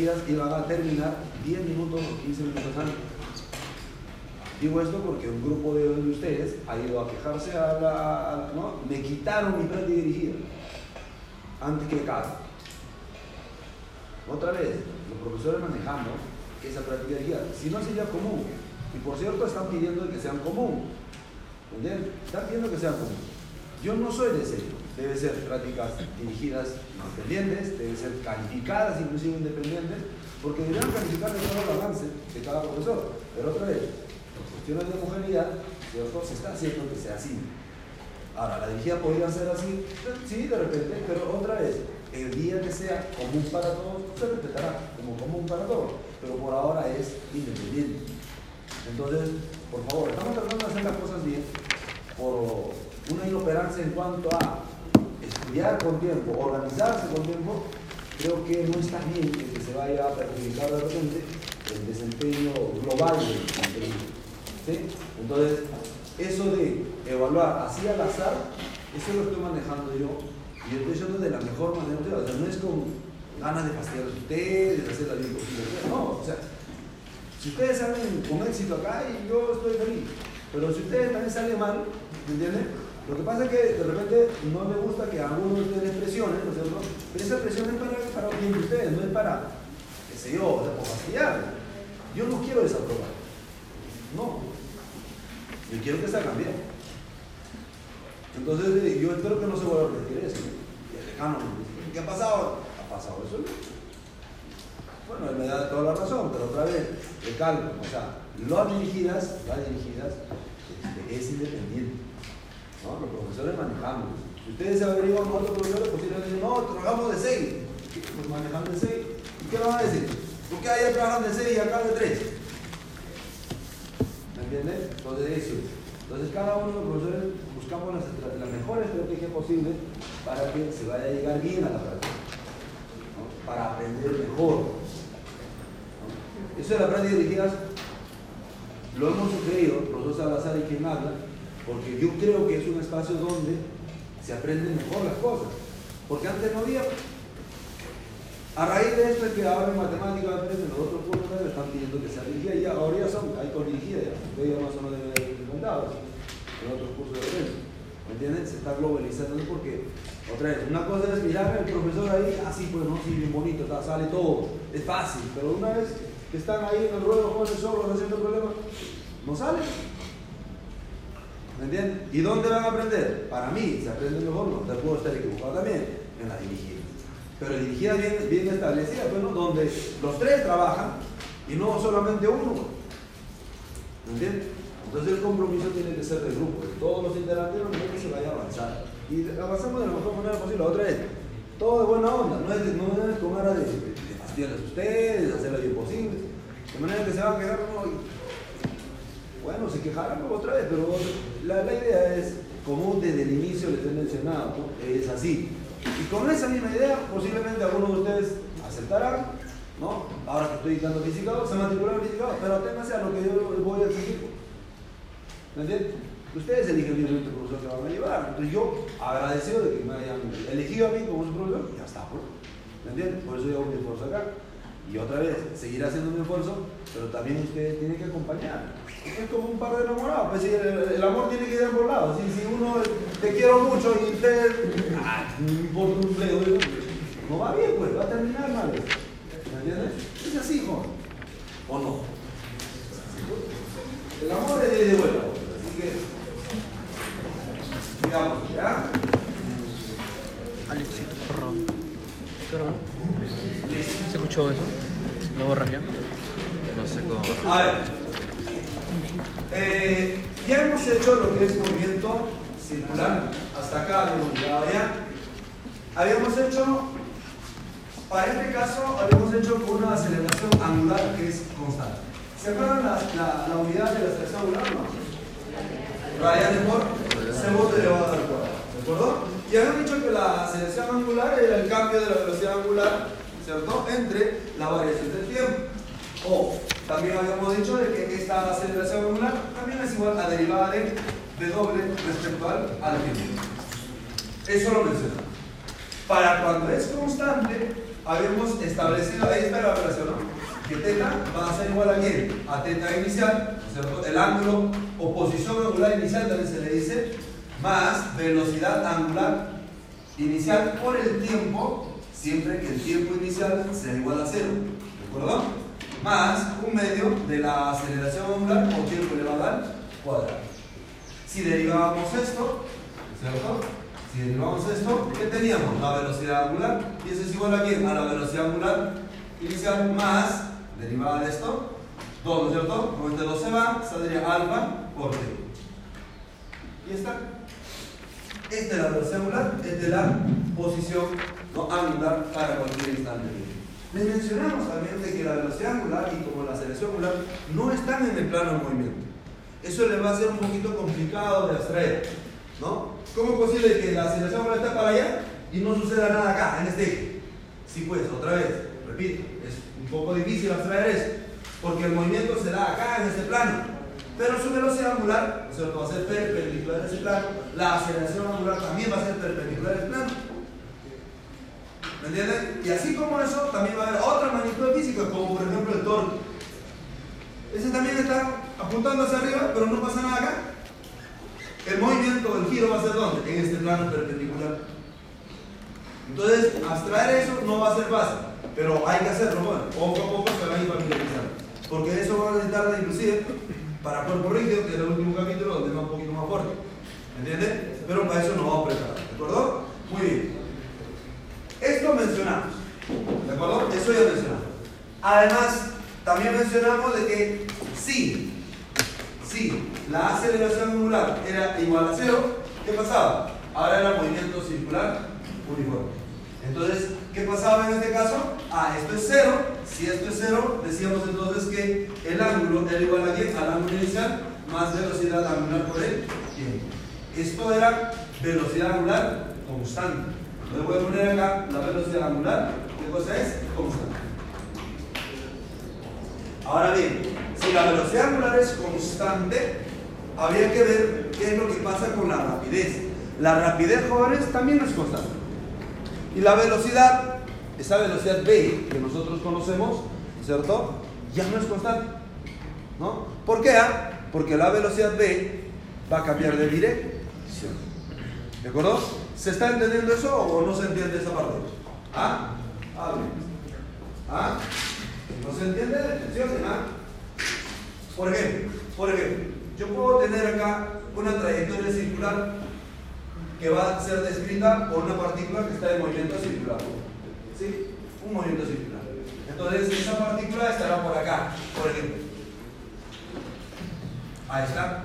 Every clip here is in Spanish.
dirigidas iban a terminar 10 minutos o 15 minutos antes. Digo esto porque un grupo de de ustedes ha ido a quejarse a la, ¿no? Me quitaron mi práctica dirigida antes que cada. Otra vez, los profesores manejando esa práctica dirigida. Si no sería común. Y por cierto, están pidiendo que sean común. ¿Entienden? Están pidiendo que sean común. Yo no soy de ese. Debe ser prácticas dirigidas independientes, deben ser calificadas inclusive independientes, porque deberían calificar de todo el avance de cada profesor. Pero otra vez, por cuestiones de homogeneidad, ¿cierto? Se está haciendo que sea así. Ahora, la dirigida podría ser así, sí, de repente, pero otra vez, el día que sea común para todos, se respetará como común para todos, pero por ahora es independiente. Entonces, por favor, estamos tratando de hacer las cosas bien por una inoperancia en cuanto a con tiempo, organizarse con tiempo, creo que no está bien que se vaya a perjudicar de repente el desempeño global del. ¿sí? Entonces, eso de evaluar así al azar, eso lo estoy manejando yo y estoy haciendo de la mejor manera. O sea, no es con ganas de fastidiar a ustedes, de hacer la vida. No, o sea, si ustedes salen con éxito acá, y yo estoy feliz. Pero si ustedes también salen mal, ¿me entienden? Lo que pasa es que de repente no me gusta que algunos de ustedes presionen, ¿no es cierto? Pero esa presión es para, para bien de ustedes, no es para, qué sé yo, o sea, fastidiar. Yo no quiero desaprobar. No. Yo quiero que se hagan bien. Entonces, eh, yo espero que no se vuelva a repetir eso. Y el decano me dice, ¿qué ha pasado? ¿Ha pasado eso? Bueno, él me da toda la razón, pero otra vez, recalco, o sea, las dirigidas, las dirigidas, este, es independiente. ¿No? Los profesores manejamos. Si ustedes se averiguan con otros profesores, pues dicen, no, trabajamos de seis. Pues manejan de seis. ¿Y qué van a decir? ¿Por qué allá trabajan de seis y acá de tres? ¿Me entiendes? Entonces, eso es. Entonces, cada uno de los profesores buscamos la mejor estrategia posible para que se vaya a llegar bien a la práctica. Para aprender mejor. Eso de las prácticas dirigidas lo hemos sugerido, profesor Salazar y quien habla, porque yo creo que es un espacio donde se aprenden mejor las cosas. Porque antes no había. A raíz de esto es que ahora en matemáticas, en los otros cursos están pidiendo que sea dirigida y ahora ya son, hay con dirigida ya. Ya más o menos eso en otros cursos de repente. ¿Me entienden? Se está globalizando porque, otra vez, una cosa es mirar al profesor ahí, así pues no, sí, bien bonito, está, sale todo, es fácil, pero una vez que están ahí en el ruedo jóvenes solos haciendo problemas, no sale. ¿Me? ¿Y dónde van a aprender? Para mí, se aprende mejor, no te puedo estar equivocado también, en la dirigida. Pero dirigida bien, bien establecida, bueno, donde los tres trabajan y no solamente uno. ¿Me entiendes? Entonces el compromiso tiene que ser del grupo, de todos los integrantes, no que se vaya a avanzar. y avanzamos de la mejor manera posible. Otra vez, todo de buena onda, no es, no es con cara de, de, fastidiarles ustedes, de hacer lo imposible. De manera que se van a quedar, no, y- bueno, se quejarán otra vez, pero la, idea es, como desde el inicio les he mencionado, ¿no? es así. Y con esa misma idea, posiblemente algunos de ustedes aceptarán, ¿no? Ahora que estoy dando física, se matricularon física, pero aténganse a lo que yo voy a exigir. ¿Me entienden? Ustedes eligen libremente el profesor que van a llevar. Entonces yo, agradecido de que me hayan elegido a mí como su profesor, ya está, pues. ¿Me entienden? Por eso yo hago mi esfuerzo acá. Y otra vez, seguiré haciendo mi esfuerzo, pero también ustedes tienen que acompañar. Es como un par de enamorados. Pues, el, amor tiene que ir de ambos lados. Si, uno te quiero mucho y ustedes, ah, importa un bledo, ¿no? no va bien, pues, va a terminar mal. ¿Me entiendes? Es así, joven. ¿O no? El amor es de ida y vuelta, así que digamos, ¿ya? Alexito, perdón. Perdón. ¿Se escuchó eso? ¿Lo borras ya? No sé cómo. A ver, eh, ya hemos hecho lo que es movimiento circular, hasta acá habíamos llegado ya. Habíamos hecho, para este caso, habíamos hecho con una aceleración angular que es constante. ¿Se acuerdan la, la, la unidad de la aceleración angular? No. Radianes por segundo elevado al cuadrado. ¿De acuerdo? Y habíamos dicho que la aceleración angular era el cambio de la velocidad angular, ¿cierto? Entre la variación del tiempo. O también habíamos dicho de que esta aceleración angular también es igual a derivada de W respecto al, al tiempo. Eso lo mencionamos. Para cuando es constante, habíamos establecido, ahí está la operación, ¿no? Que teta va a ser igual a quién? A teta inicial, ¿cierto? El ángulo o posición angular inicial también se le dice, más velocidad angular inicial por el tiempo, siempre que el tiempo inicial sea igual a cero, ¿de acuerdo? Más un medio de la aceleración angular por tiempo elevado al cuadrado. Si derivábamos esto, ¿cierto? Si derivamos esto, ¿qué teníamos? La velocidad angular. ¿Y eso es igual a? A la velocidad angular inicial más derivada de esto. 2, ¿no es cierto? Como este 2 se va, saldría alfa por t. Y está. Esta es la velocidad angular, esta es la posición ¿no? angular para cualquier instante. Les mencionamos también de que la velocidad angular y como la aceleración angular no están en el plano del movimiento. Eso le va a ser un poquito complicado de abstraer. ¿no? ¿Cómo es posible que la aceleración angular está para allá y no suceda nada acá, en este eje? Sí, pues, otra vez, repito, es un poco difícil abstraer eso, porque el movimiento se da acá, en este plano. Pero su velocidad angular, va a ser perpendicular a ese plano, la aceleración angular también va a ser perpendicular a ese plano. ¿Me entienden? Y así como eso, también va a haber otra magnitud física, como por ejemplo el torque. Ese también está apuntando hacia arriba, pero no pasa nada acá. El movimiento, el giro va a ser ¿dónde? En este plano perpendicular. Entonces, abstraer eso no va a ser fácil, pero hay que hacerlo, bueno, poco a poco se van a ir familiarizando. Porque eso va a necesitar, inclusive, para cuerpo rígido, que es el último capítulo, donde va un poquito más fuerte. ¿Me entiendes? Pero para eso nos vamos a preparar, ¿de acuerdo? Muy bien. Esto mencionamos, ¿de acuerdo? Eso ya mencionamos. Además, también mencionamos de que sí, sí, la aceleración angular era igual a cero, ¿qué pasaba? Ahora era movimiento circular uniforme. Entonces, ¿qué pasaba en este caso? Ah, esto es cero. Si esto es cero, decíamos entonces que el ángulo era igual a quién? Al ángulo inicial más velocidad angular por el tiempo. Esto era velocidad angular constante. Le voy a poner acá la velocidad angular. ¿Qué cosa es? Constante. Ahora bien, si la velocidad angular es constante, habría que ver qué es lo que pasa con la rapidez. La rapidez, jóvenes, también es constante. Y la velocidad, esa velocidad v que nosotros conocemos, ¿cierto? Ya no es constante. ¿No? ¿Por qué? ah? Porque la velocidad v va a cambiar de dirección. ¿De acuerdo? ¿Se está entendiendo eso o no se entiende esa parte? ¿Ah? Ah. ¿Ah? ¿No se entiende? ¿ah? Por ejemplo, por ejemplo, yo puedo tener acá una trayectoria circular que va a ser descrita por una partícula que está en movimiento circular. ¿Sí? Un movimiento circular. Entonces, esa partícula estará por acá, por ejemplo. Ahí está.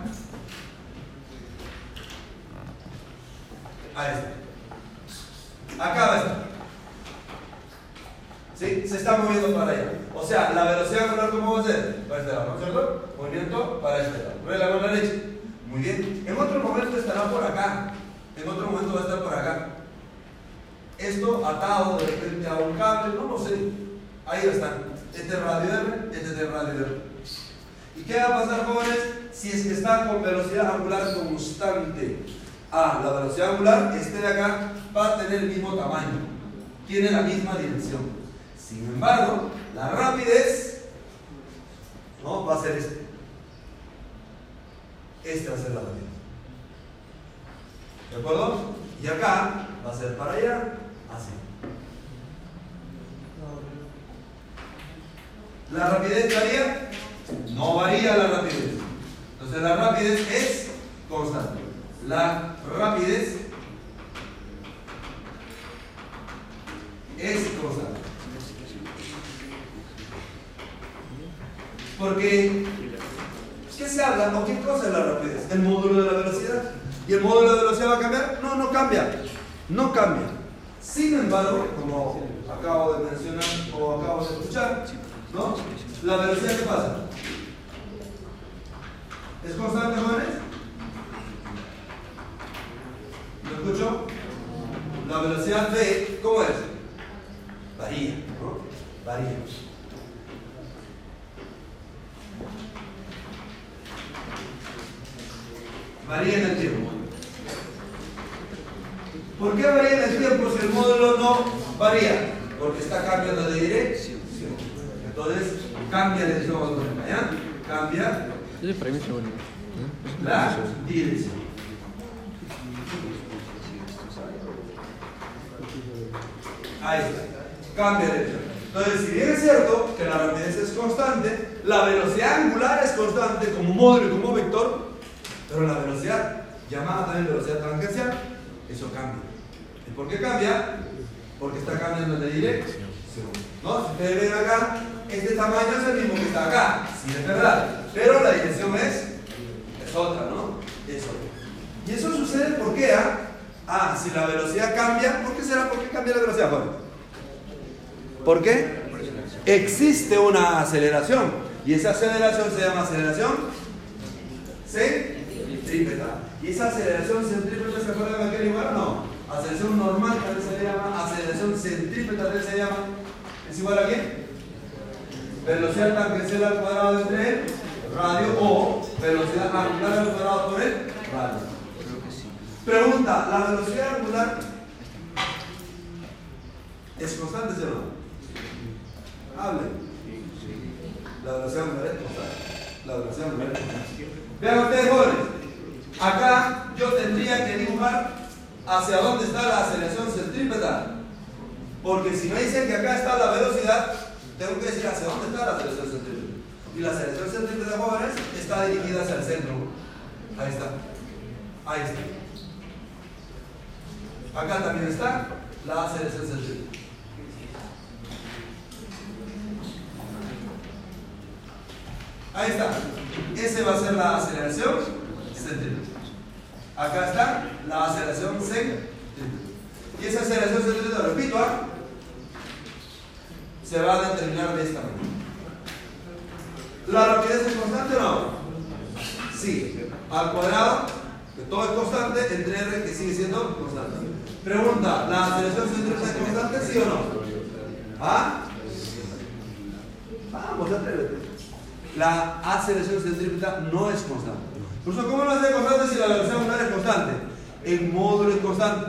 Ahí está. Acá va a estar. ¿Sí? Se está moviendo para allá. O sea, la velocidad angular, ¿cómo va a ser? Para este lado, ¿no es cierto? Movimiento para este lado. Mueve la mano derecha. Muy bien. En otro momento estará por acá. En otro momento va a estar por acá. Esto atado de repente a un cable, no lo sé. Ahí están. Este es radio R, este es el radio R. ¿Y qué va a pasar, jóvenes? Si es que está con velocidad angular constante. Ah, la velocidad angular, este de acá, va a tener el mismo tamaño. Tiene la misma dirección. Sin embargo, la rapidez ¿no? va a ser este. Este va a ser la rapidez. ¿De acuerdo? Y acá va a ser para allá, así. ¿La rapidez varía? No varía la rapidez. Entonces la rapidez es constante. La rapidez es constante. Porque, ¿qué se habla o qué cosa es la rapidez? El módulo de la velocidad. ¿Y el módulo de velocidad va a cambiar? No, no cambia. No cambia. Sin embargo, como acabo de mencionar o acabo de escuchar, ¿no? La velocidad, ¿qué pasa? ¿Es constante, jóvenes? ¿Lo escucho? La velocidad V, ¿cómo es? Varía, ¿no? Varía. Varía en el tiempo. ¿Por qué varía en el tiempo si el módulo no varía? Porque está cambiando de dirección. Entonces, cambia de dirección. ¿ya? Cambia la dirección. Ahí está. Cambia de dirección. Entonces, si bien es cierto que la rapidez es constante, la velocidad angular es constante como módulo y como vector, pero la velocidad, llamada también velocidad tangencial, eso cambia. ¿Y por qué cambia? Porque está cambiando de dirección. ¿No? Si ustedes ven acá, este tamaño es el mismo que está acá, sí es verdad, pero la dirección es, es otra, ¿no? Es otra. Y eso sucede ¿por qué? Ah, ah si la velocidad cambia, ¿por qué será? ¿Por qué cambia la velocidad? ¿Por qué? Existe una aceleración y esa aceleración se llama aceleración centrípeta. ¿Y esa aceleración centrípeta se acuerdan de aquel igual? No. Aceleración normal también se llama, aceleración centrípeta también se llama. ¿Es igual a qué? Velocidad tangencial al cuadrado entre el radio o velocidad angular al cuadrado por el radio. Pregunta, ¿la velocidad angular es constante, sí o no? Hable. La velocidad angular es constante. La velocidad angular es constante. Vean ustedes, jóvenes. Acá yo tendría que dibujar hacia dónde está la aceleración centrípeta. Porque si me dicen que acá está la velocidad, tengo que decir hacia dónde está la aceleración centrípeta. Y la aceleración centrípeta, jóvenes, está dirigida hacia el centro. Ahí está. Ahí está. Acá también está la aceleración centrípeta. Ahí está. Ese va a ser la aceleración centrípeta. Acá está la aceleración centrípeta. Y esa aceleración centrípeta, repito, ¿ah? se va a determinar de esta manera. ¿La rapidez es constante o no? Sí. Al cuadrado, que todo es constante, entre R que sigue siendo constante. Pregunta, ¿la aceleración centrípeta es constante, sí o no? ¿Ah? Vamos, atrévete. La aceleración centrípeta no es constante. Por eso, ¿cómo no ser constante si la velocidad angular es constante? El módulo es constante.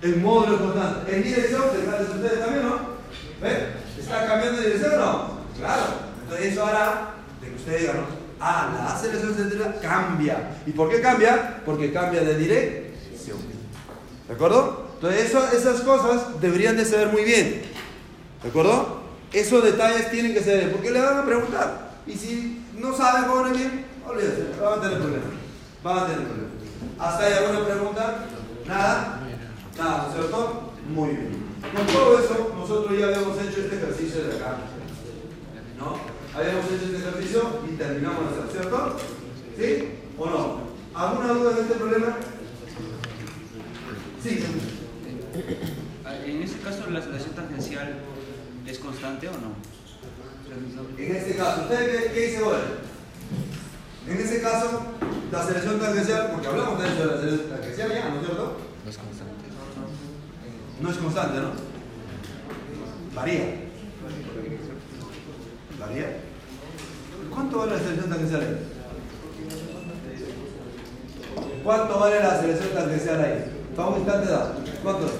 El módulo es constante. En dirección, de ustedes también, ¿no? ¿Ven? ¿Está cambiando de dirección o no? Claro. Entonces eso hará de que usted diga, ¿no? Ah, la aceleración centrípeta cambia. ¿Y por qué cambia? Porque cambia de dirección. ¿De acuerdo? Entonces esas cosas deberían de saber muy bien. ¿De acuerdo? Esos detalles tienen que ser, porque le van a preguntar. Y si no saben cómo bien, olvídate, van a tener problemas. Van a tener problemas. ¿Hasta ahí alguna pregunta? ¿Nada? Nada, ¿no es cierto? Muy bien. Con todo eso, nosotros ya habíamos hecho este ejercicio de acá. ¿No? Habíamos hecho este ejercicio y terminamos de hacer, ¿cierto? ¿Sí? ¿O no? ¿Alguna duda de este problema? Sí. Ah, En ese caso, ¿la aceleración tangencial es constante o no? En este caso, ¿usted qué, qué dice ahora? En ese caso, la aceleración tangencial, porque hablamos de eso de la aceleración tangencial ya, ¿no es cierto? No es constante. No es constante, ¿no? Varía. ¿Varía? ¿Cuánto vale la aceleración tangencial ahí? ¿Cuánto vale la aceleración tangencial ahí? Para un instante dado. ¿Cuánto es?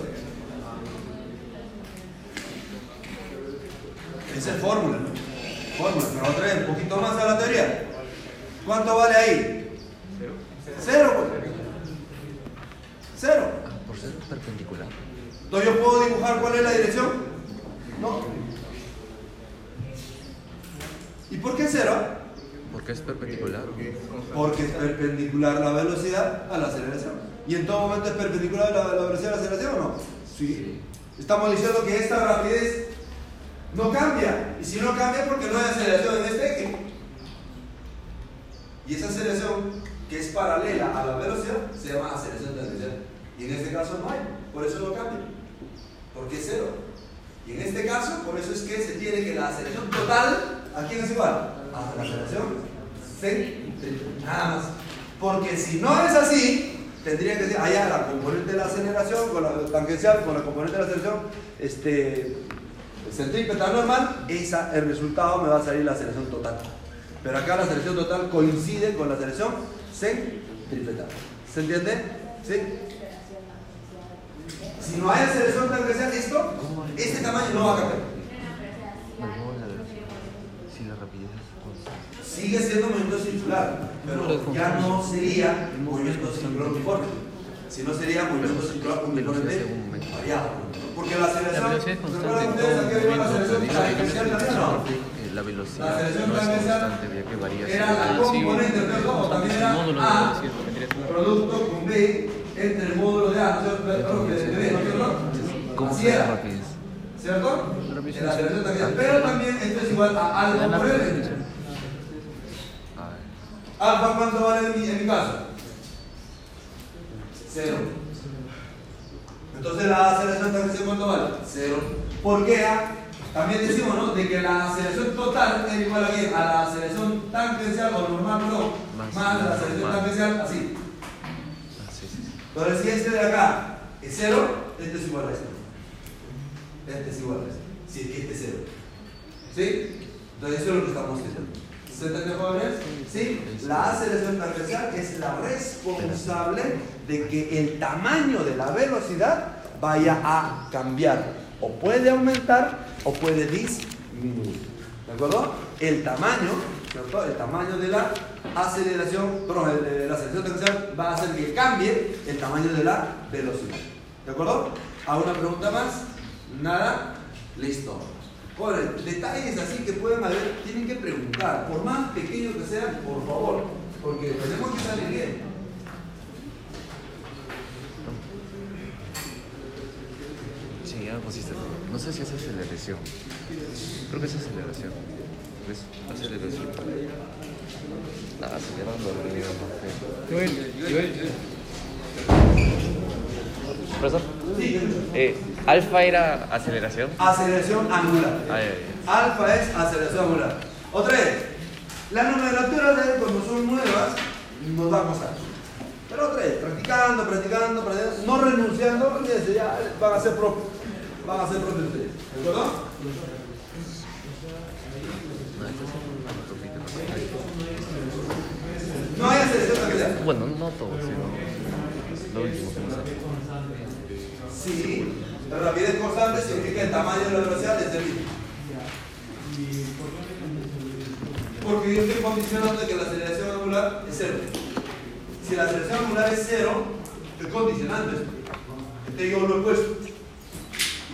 Esa es fórmula, ¿no? Fórmula, pero otra vez, un poquito más a la teoría. ¿Cuánto vale ahí? Cero. Cero, pues. Cero. Por ser perpendicular. Entonces yo puedo dibujar cuál es la dirección. No. ¿Y por qué cero? Porque es perpendicular. Porque es perpendicular la velocidad a la aceleración. ¿Y en todo momento es perpendicular la, la velocidad a la aceleración o no? Sí. Estamos diciendo que esta rapidez no cambia. Y si no cambia porque no hay aceleración en este eje. Y esa aceleración que es paralela a la velocidad se llama aceleración tangencial. Y en este caso no hay. Por eso no cambia. Porque es cero. Y en este caso, por eso es que se tiene que la aceleración total, ¿a quién es igual? A la aceleración. Nada más. Porque si no es así, tendría que ser allá la componente de la aceleración con la tangencial, con la componente de la aceleración este, centrípeta normal, esa, el resultado me va a salir la aceleración total. Pero acá la aceleración total coincide con la aceleración centrípeta. ¿Se entiende? ¿Sí? Si no hay aceleración tangencial, esto, este tamaño no va a cambiar. La la. Sigue siendo movimiento circular, pero ya no sería movimiento circular uniforme, sino sería movimiento circular uniforme variado. Porque la La aceleración, ¿recuerdan ustedes a qué iba la aceleración también o no? La velocidad no es constante, ya que varía Era la según el componente, ¿cierto? O también era módulo de A que- producto con B entre el módulo de A, ¿no es cierto? Perdón, de de B, ¿no es cierto? ¿Cómo Así se era. la rapidez? ¿Cierto? En la aceleración tangencial. Pero también esto es igual a algo por L. Alfa, ¿cuánto vale en mi, en mi caso? Cero. Entonces la aceleración tangencial, ¿cuánto vale? Cero. ¿Por qué? ah? También decimos, ¿no? De que la aceleración total es igual a, qué? a la aceleración tangencial o normal, perdón, Más- más la aceleración tangencial, así. sí, sí, sí. Entonces, si este de acá es cero, este es igual a este. Este es igual a este. Si es que este es cero. ¿Sí? Entonces, eso es lo que estamos diciendo. ¿Se entiende, jóvenes? Sí. La aceleración tangencial es la responsable de que el tamaño de la velocidad vaya a cambiar. O puede aumentar o puede disminuir. ¿De acuerdo? El tamaño, ¿cierto? El tamaño de la aceleración, perdón, la aceleración tangencial va a hacer que cambie el tamaño de la velocidad. ¿De acuerdo? ¿Alguna pregunta más? ¿Nada? Listo. Detalles así que pueden haber, tienen que preguntar, por más pequeños que sean, por favor, porque tenemos que salir bien. Sí, ya pusiste. No sé si es aceleración. Creo que es aceleración. ¿Ves? Aceleración. Nada, acelerando lo que más feo. Profesor, Sí, eh, alfa era aceleración. aceleración angular. Ay, ay, Alfa es aceleración angular. Otra vez, las nomenclaturas de él, como son nuevas, nos va a costar. Pero otra vez, practicando, practicando, practicando, no renunciando, ya van a ser propios. Van a ser ustedes. ¿De acuerdo? No, No hay no. Bueno, no todo, sino lo último que sale. Sí, la rapidez constante significa que el tamaño de la velocidad es el mismo. Porque yo estoy condicionando que la aceleración angular es cero. Si la aceleración angular es cero, estoy condicionando esto. Entonces yo lo he puesto.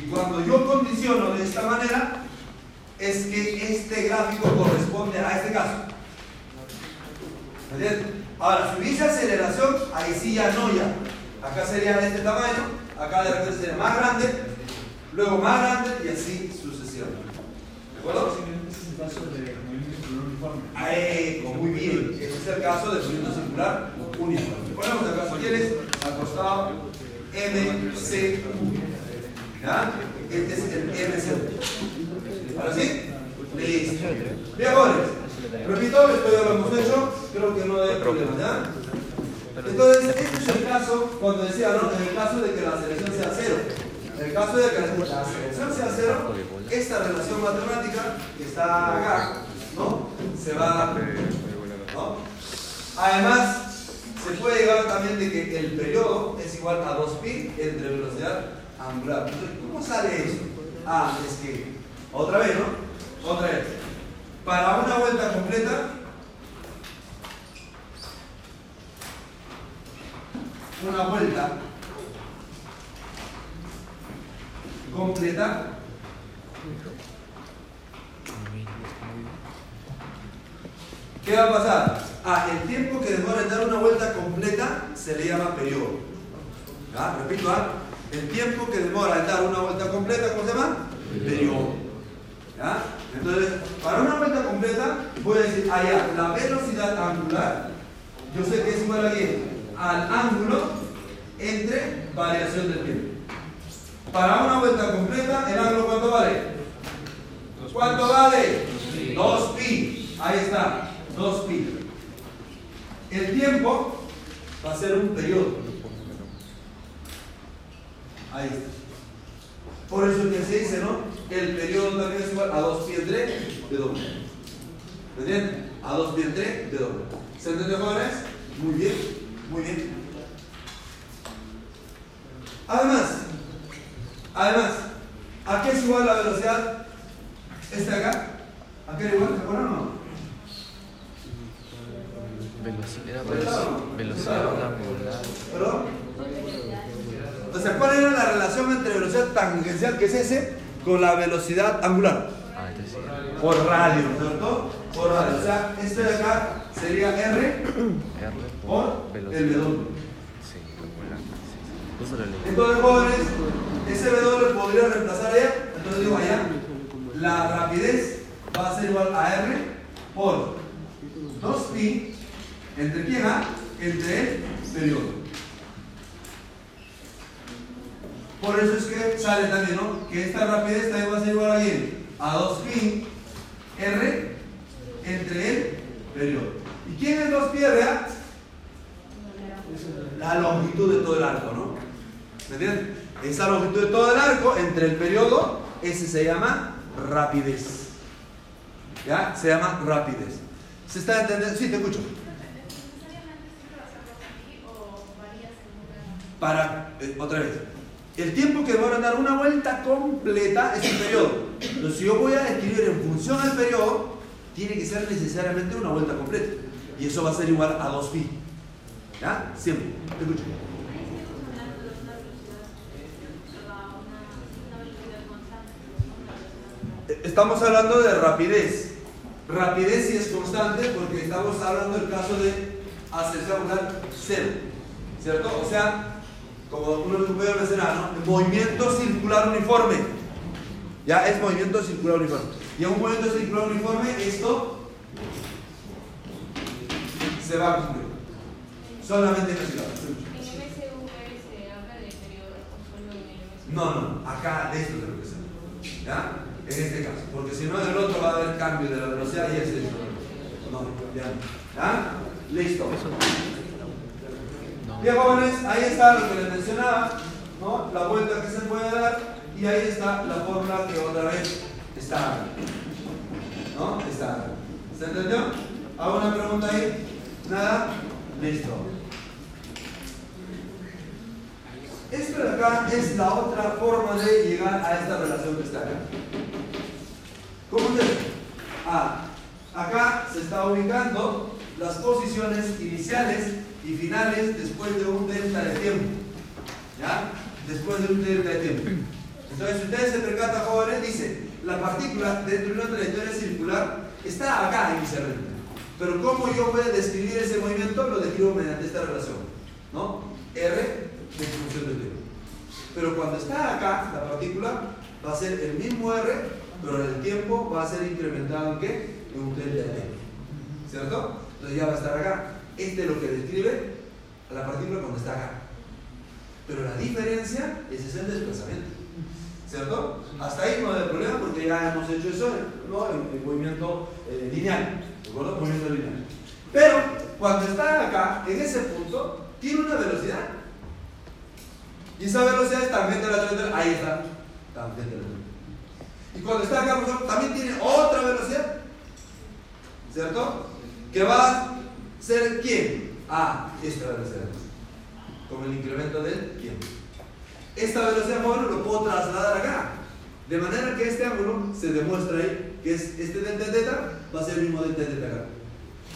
Y cuando yo condiciono de esta manera, es que este gráfico corresponde a este caso. ¿Me entiendes? Ahora, si hubiese aceleración, ahí sí ya no ya. Acá sería de este tamaño, acá de repente sería más grande, luego más grande y así sucesivamente. ¿De acuerdo? Ahí, muy bien. Ese es el caso del movimiento circular uniforme. Ponemos acá, si quieres, al costado MCU. ¿Ya? Este es el MCU. ¿Ahora sí? Listo. Bien, jóvenes. Repito, esto ya lo hemos hecho. Creo que no hay problema, ¿ya? Entonces, este es el caso, cuando decía, ¿no? En el caso de que la selección sea cero. En el caso de que la selección sea cero, esta relación matemática que está acá, ¿no? Se va, ¿no? Además, se puede llegar también de que el periodo es igual a 2pi entre velocidad ¿cómo sale eso? Ah, es que, otra vez, ¿no? Otra vez. Para una vuelta completa, una vuelta completa ¿Qué va a pasar? Ah, el tiempo que demora en dar una vuelta completa se le llama periodo. ¿Ya? Repito, ¿ah? El tiempo que demora en dar una vuelta completa, ¿cómo se llama? Periodo. ¿Ya? Entonces, para una vuelta completa, voy a decir, ah, ya, la velocidad angular, yo sé que es igual a qué? Al ángulo entre variación del tiempo. Para una vuelta completa, ¿el ángulo cuánto vale? ¿Cuánto vale? 2pi. Ahí está, 2pi. El tiempo va a ser un periodo. Ahí está. Por eso que se dice, ¿no? El periodo también es igual a 2pi entre de doble. ¿Me entienden? A 2pi entre de doble. ¿Se entendió, jóvenes? Muy bien, muy bien. Además, además, ¿a qué es igual la velocidad? ¿Este de acá? ¿A qué era igual? ¿Se acuerdan o no? Velocidad, velocidad, velocidad angular. ¿Perdón? Sea, ¿cuál era la relación entre velocidad tangencial, que es ese, con la velocidad angular? Ah, entonces. Por radio, ¿cierto? Por radio. O sea, este de acá sería R R por el. W. Entonces, jóvenes, ese W podría reemplazar allá. Entonces digo allá, la rapidez va a ser igual a R por 2pi entre quién, ah? Entre el periodo. Por eso es que sale también, ¿no? Que esta rapidez también va a ser igual a quién? A 2pi R entre el periodo. ¿Y quién es 2pi R? La longitud de todo el arco, ¿no? ¿Me entienden? Esa longitud de todo el arco entre el periodo, ese se llama rapidez. ¿Ya? Se llama rapidez. ¿Se está entendiendo? Sí, te escucho. Para, eh, otra vez. El tiempo que demora en dar una vuelta completa es el periodo. Entonces, si yo voy a escribir en función al periodo, tiene que ser necesariamente una vuelta completa. Y eso va a ser igual a 2pi. ¿Ya? Siempre. Te escucho. Estamos hablando de rapidez. Rapidez sí es constante porque estamos hablando del caso de aceleración angular cero. ¿Cierto? O sea, como uno puede mencionar, ¿no? Movimiento circular uniforme. Ya es movimiento circular uniforme. Y en un movimiento circular uniforme, esto se va a cumplir. Solamente en ese caso. No, no, acá de esto que ser. ¿Ya? En este caso. Porque si no, en el otro va a haber cambio de la velocidad y es No, ya. ¿Ya? Listo. Bien, jóvenes, ahí está lo que les mencionaba, ¿no? La vuelta que se puede dar y ahí está la fórmula que otra vez está. ¿No? Está. ¿Se entendió? ¿Hago una pregunta ahí? ¿Nada? Listo. Esto de acá es la otra forma de llegar a esta relación que está acá. ¿Cómo esto? Ah, acá se está ubicando las posiciones iniciales y finales después de un delta de tiempo. ¿Ya? Después de un delta de tiempo. Entonces, si ustedes se percatan, jóvenes, dice, la partícula dentro de una trayectoria circular está acá en. Pero ¿cómo yo voy a describir ese movimiento? Lo describo mediante esta relación. ¿No? R en función del tiempo. Pero cuando está acá, la partícula va a ser el mismo R, pero el tiempo va a ser incrementado en qué? En un delta de tiempo. ¿Cierto? Entonces ya va a estar acá. Este es lo que describe a la partícula cuando está acá. Pero la diferencia es el desplazamiento. ¿Cierto? Hasta ahí no hay problema porque ya hemos hecho eso ¿no? en, movimiento eh, lineal. ¿De acuerdo? Movimiento lineal. Pero cuando está acá, en ese punto, tiene una velocidad. Y esa velocidad es tangente a la trayectoria. Ahí está. Tangente a la Y cuando está acá, también tiene otra velocidad. ¿Cierto? Que va ser quién? Ah, esta velocidad. Con el incremento del tiempo. Esta velocidad móvil lo puedo trasladar acá. De manera que este ángulo se demuestra ahí que es este delta teta va a ser el mismo delta teta acá.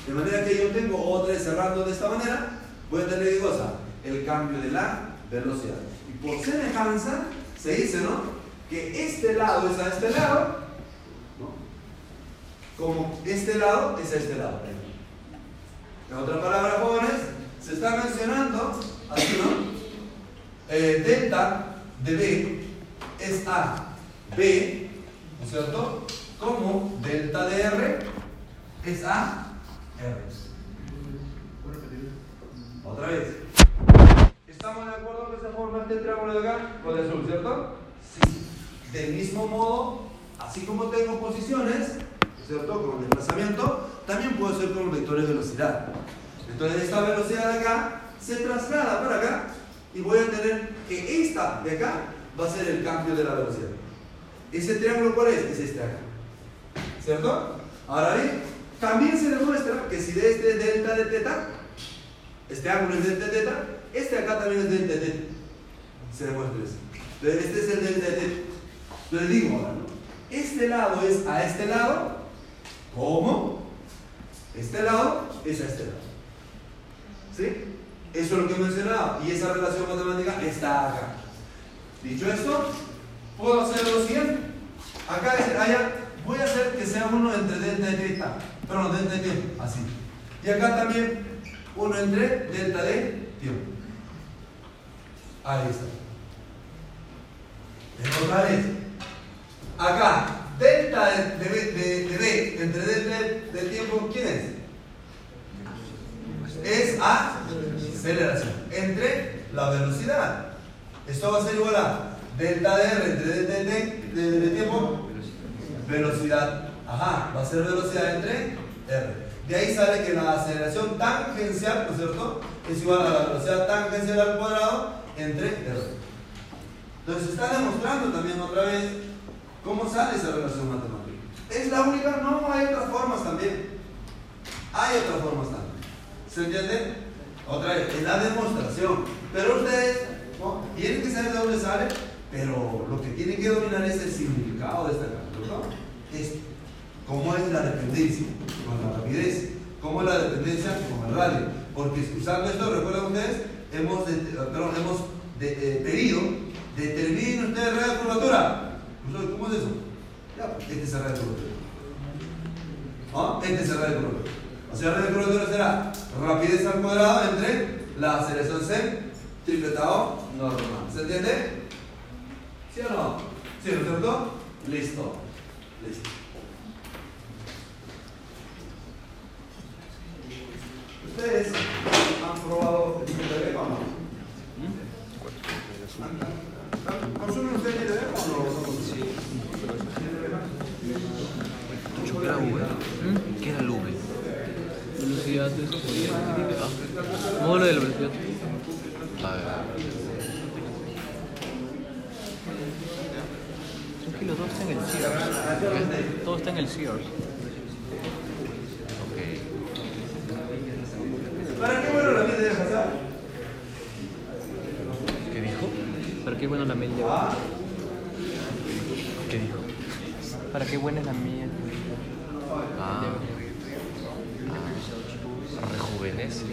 De manera que yo tengo otra cerrando de esta manera, voy a tener cosa, el cambio de la velocidad. Y por semejanza se dice, ¿no? Que este lado es a este lado, ¿no? Como este lado es a este lado. En otra palabra, jóvenes, se está mencionando, así, ¿no? Eh, delta de B es a B, ¿no es cierto? Como delta de R es a otra vez. ¿Estamos de acuerdo que se forma este triángulo de acá con el sur, cierto? Sí. Del mismo modo, así como tengo posiciones, ¿cierto? Con el desplazamiento, también puedo hacer con vectores de velocidad. Entonces esta velocidad de acá se traslada para acá y voy a tener que esta de acá va a ser el cambio de la velocidad. ¿Ese triángulo cuál es? Es este acá. ¿Cierto? Ahora bien, también se demuestra que si de este delta de teta, este ángulo es delta de teta, este acá también es delta de teta. Se demuestra eso. Entonces, este es el delta de teta. Entonces digo ahora, ¿no? Este lado es a este lado, ¿cómo? Este lado es a este lado. ¿Sí? Eso es lo que he mencionado. Y esa relación matemática está acá. Dicho esto, puedo hacer lo. Acá, allá, voy a hacer que sea uno entre delta de teta no, delta de tiempo, así. Y acá también uno entre delta de tiempo. Ahí está. Otra vez. Acá, delta de, de, de, B entre delta de tiempo, ¿quién es? Es aceleración. Entre la velocidad. Esto va a ser igual a delta de R entre delta de, de tiempo, velocidad Ajá, va a ser velocidad entre R. De ahí sale que la aceleración tangencial, ¿no es cierto? Es igual a la velocidad tangencial al cuadrado entre R. Entonces está demostrando también otra vez cómo sale esa relación matemática. ¿Es la única? No, hay otras formas también. Hay otras formas también. ¿Se entiende? Otra vez, es la demostración. Pero ustedes tienen que saber de dónde sale, pero lo que tienen que dominar es el significado de esta carta. ¿no? Esto. ¿Cómo es la dependencia? Con la rapidez. ¿Cómo es la dependencia? Con el radio. Porque usando esto, recuerden ustedes, hemos, perdón, hemos eh, pedido, determinen ustedes radio de curvatura. ¿Cómo es eso? Ya, pues, este es el curvatura. ¿Ah? Este es el curvatura. O sea, el curvatura será rapidez al cuadrado entre la aceleración C tripletado normal. ¿Se entiende? ¿Sí o no? ¿Sí, no es cierto? Listo. Listo. ¿Ustedes han probado el de o no? ¿Consumen ustedes el o no? Sí. ¿Qué era V? ¿Qué era el V? Velocidad de eso. Módulo de la velocidad. A ver. Tranquilo, todo está en el Sears. Todo está en el Sears. ¿Para qué bueno la miel de pasar? ¿Qué dijo? ¿Para qué bueno la miel de ah. ¿Qué dijo? ¿Para qué buena es la miel? Ah. ah. Rejuvenece,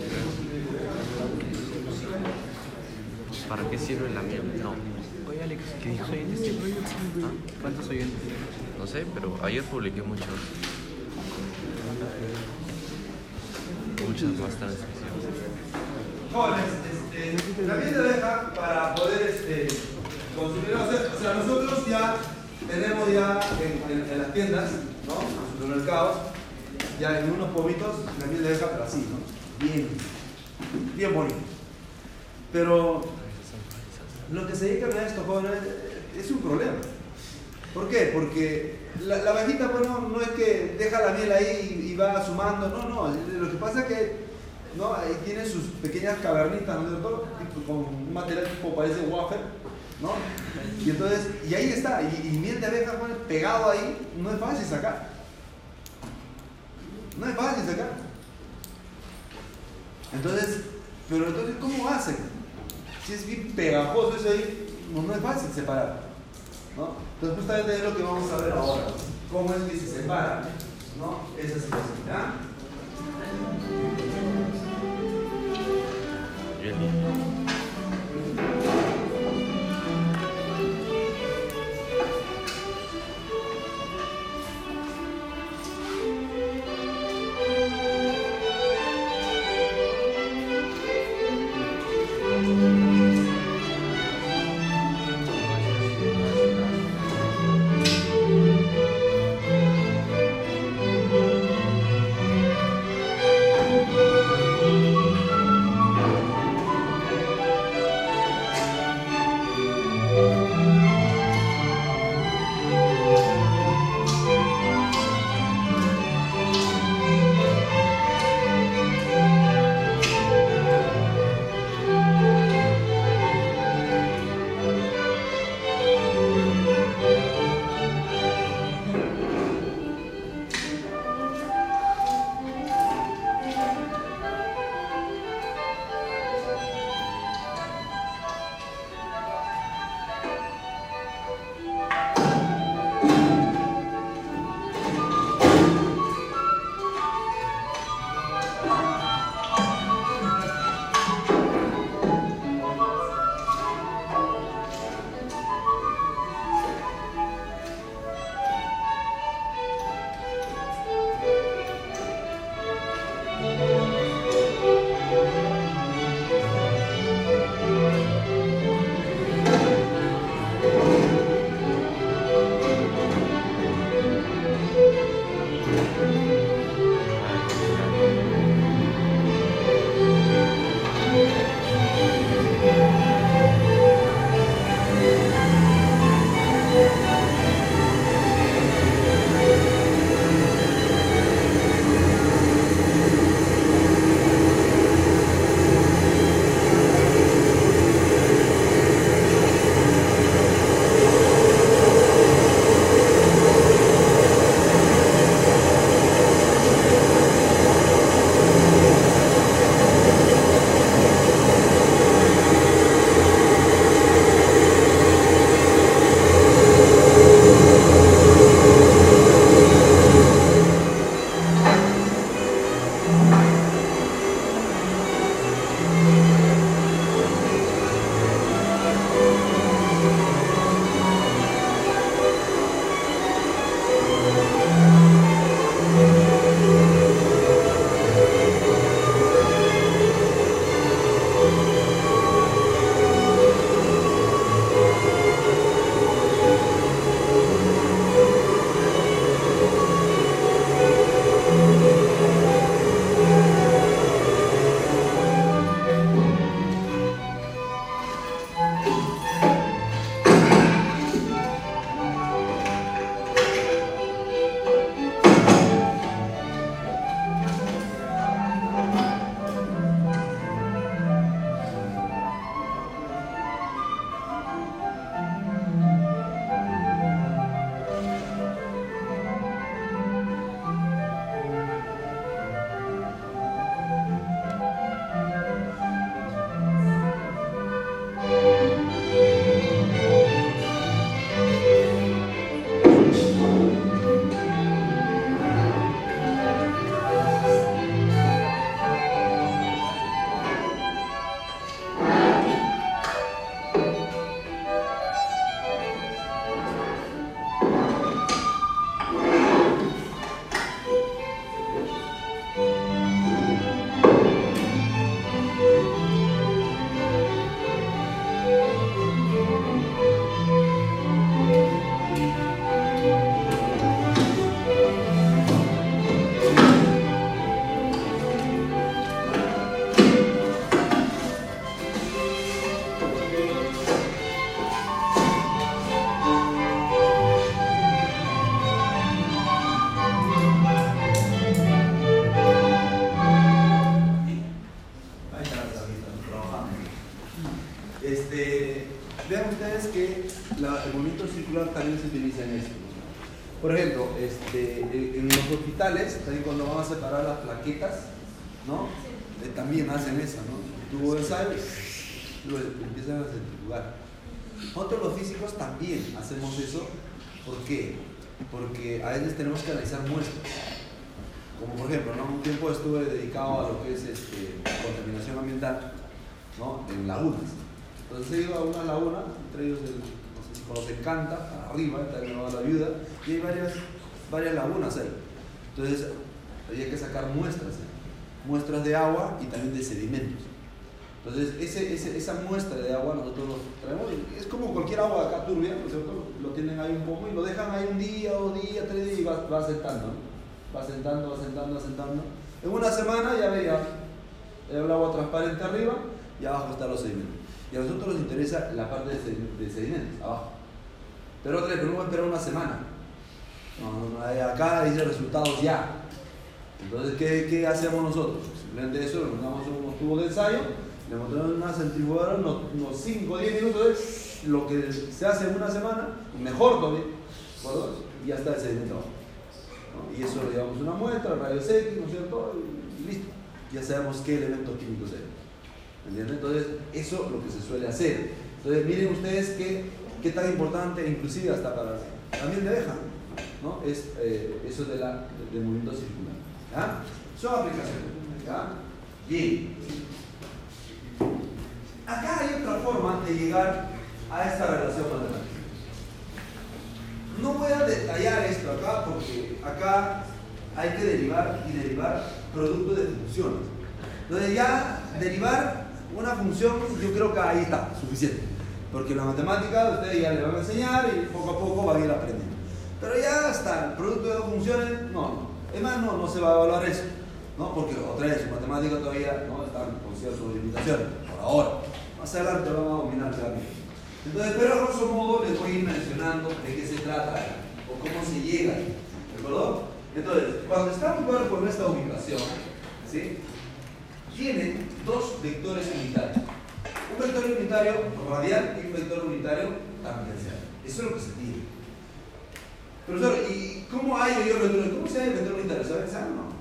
¿Para qué sirve la miel? No. Oye, Alex, ¿qué dijo? ¿Ah? ¿Cuántos oyentes? No sé, pero ayer publiqué muchos. Muchas más transmisiones. Jóvenes, este, la miel de abeja para poder este, consumir, o sea, nosotros ya tenemos ya en, las tiendas, ¿no? en los supermercados, ya en unos pomitos la miel de abeja, pero así, ¿no? Bien, bien bonito. Pero lo que se dedican a esto, jóvenes, es un problema. ¿Por qué? Porque la, la abejita, pues, no, no es que deja la miel ahí y, y va sumando, no, no. Lo que pasa es que ¿no? ahí tiene sus pequeñas cavernitas, ¿no es cierto? Con un material tipo parece wafer, ¿no? Y entonces, y ahí está, y, y miel de abeja pues, pegado ahí, no es fácil sacar. No es fácil sacar. Entonces, pero entonces, ¿cómo hacen? Si es bien pegajoso eso ahí, no, es fácil separar. ¿no? Entonces, justamente es lo que vamos a ver ahora. ¿Cómo es que se separa ¿no? esa situación? 这里 ese, esa muestra de agua nosotros lo traemos, es como cualquier agua acá turbia, ¿no es cierto? Lo tienen ahí un poco y lo dejan ahí un día, dos días, tres días y va, va sentando, ¿no? Va sentando, va sentando, va sentando. En una semana ya veía el agua transparente arriba y abajo están los sedimentos. Y a nosotros nos interesa la parte de, sedi- de sedimentos, abajo. Pero otra vez, que no va a esperar una semana. No, no, acá dice resultados ya. Entonces, ¿qué, qué hacemos nosotros? Simplemente eso, le montamos unos tubos de ensayo, le montamos una centrifugadora, unos, unos 5 o 10 minutos, es lo que se hace en una semana, mejor todavía, ¿de? Y ya está el sedimento. Y eso le llevamos una muestra, rayos X, ¿no es cierto? Y listo. Ya sabemos qué elementos químicos hay. ¿Entienden? Entonces, eso es lo que se suele hacer. Entonces, miren ustedes qué, qué tan importante, inclusive hasta para también de abeja, ¿no? Es eh, eso de la, del movimiento circular. Son aplicaciones. ¿ya? Bien. Acá hay otra forma de llegar a esta relación matemática. No voy a detallar esto acá porque acá hay que derivar y derivar productos de funciones. Entonces ya derivar una función, yo creo que ahí está, suficiente. Porque la matemática ustedes ya le van a enseñar y poco a poco van a ir aprendiendo. Pero ya hasta el producto de dos funciones, no, no. Es más, no, no se va a evaluar eso. ¿no? Porque otra vez, matemática todavía no están con ciertas limitaciones, ahora. Más adelante van a dominar claramente. Entonces, pero a grosso modo les voy a ir mencionando de qué se trata o cómo se llega. ¿De acuerdo? Entonces, cuando está un cuerpo esta ubicación, ¿sí? tiene dos vectores unitarios. Un vector unitario radial y un vector unitario tangencial. Eso es lo que se tiene. Profesor, ¿y cómo hay yo? ¿Cómo se hay el vector unitario? ¿Saben? ¿Saben no?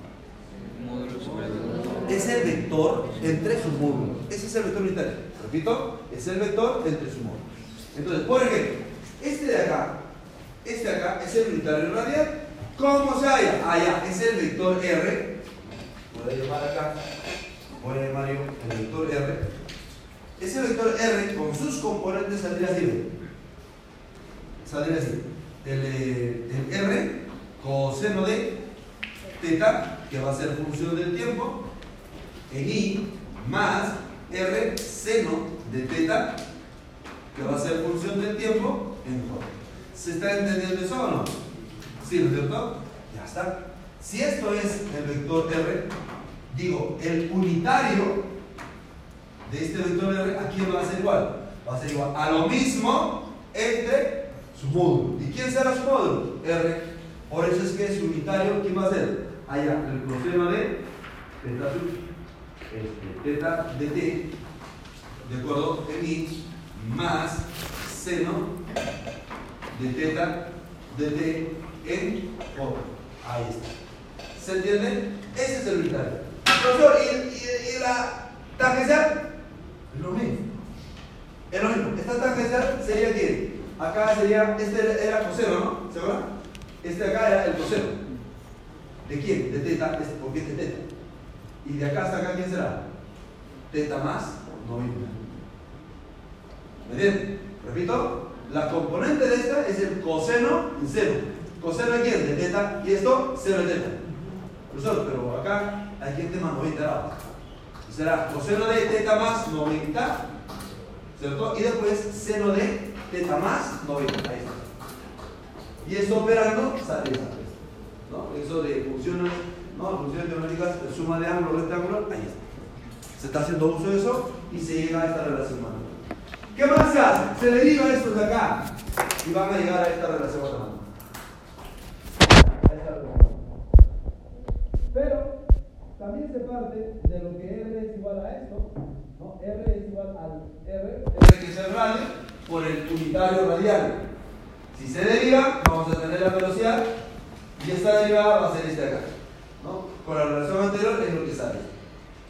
Es el vector entre sus módulos. Ese es el vector unitario. Repito, es el vector entre sus módulos. Entonces, por ejemplo, este de acá, este de acá es el unitario radial. ¿Cómo se halla? Allá es el vector R. Voy a llamar acá, voy a llamar el vector R. Ese vector R con sus componentes saldría así. Saldría así. El, eh, el R coseno de teta, que va a ser función del tiempo, en i más r seno de teta, que va a ser función del tiempo, en j. ¿Se está entendiendo eso o no? ¿Sí, no es cierto? Ya está. Si esto es el vector r, digo, el unitario de este vector r, ¿a quién va a ser igual? Va a ser igual a lo mismo entre su módulo. ¿Y quién será su módulo? R. Por eso es que es unitario, ¿quién va a ser? Allá, el coseno de teta este, teta de t, ¿de acuerdo? En i, más seno de teta de t en j. Ahí está. ¿Se entiende? Ese es el unitario. Profesor, ¿y, y- la tangencial? Es lo mismo. Es lo mismo. Esta tangencial sería quién? Acá sería, este era coseno, ¿no? ¿Se acuerdan? Este acá era el coseno. ¿De quién? De teta, este, porque es de teta. Y de acá hasta acá, ¿quién será? Teta más 90. ¿Me entienden? Repito, la componente de esta es el coseno en cero. ¿Coseno de quién? De teta. Y esto, cero de teta. Profesor, pero acá hay quien tema 90 grados. Será coseno de teta más 90, ¿cierto? Y después seno de teta más 90. Ahí está. Y esto operando sale respuesta. Eso de funciones, ¿no? funciones teóricas, suma de ángulo, rectángulo, ahí está. Se está haciendo uso de eso y se llega a esta relación matemática. ¿Qué más se hace? Se deriva esto de acá y van a llegar a esta relación matemática. Pero también se parte de lo que R es igual a esto, ¿no? R es igual al R, R que es R con el unitario radial. Si se deriva, vamos a tener la velocidad y esta derivada va a ser este acá. ¿no? Con la relación anterior es lo que sale.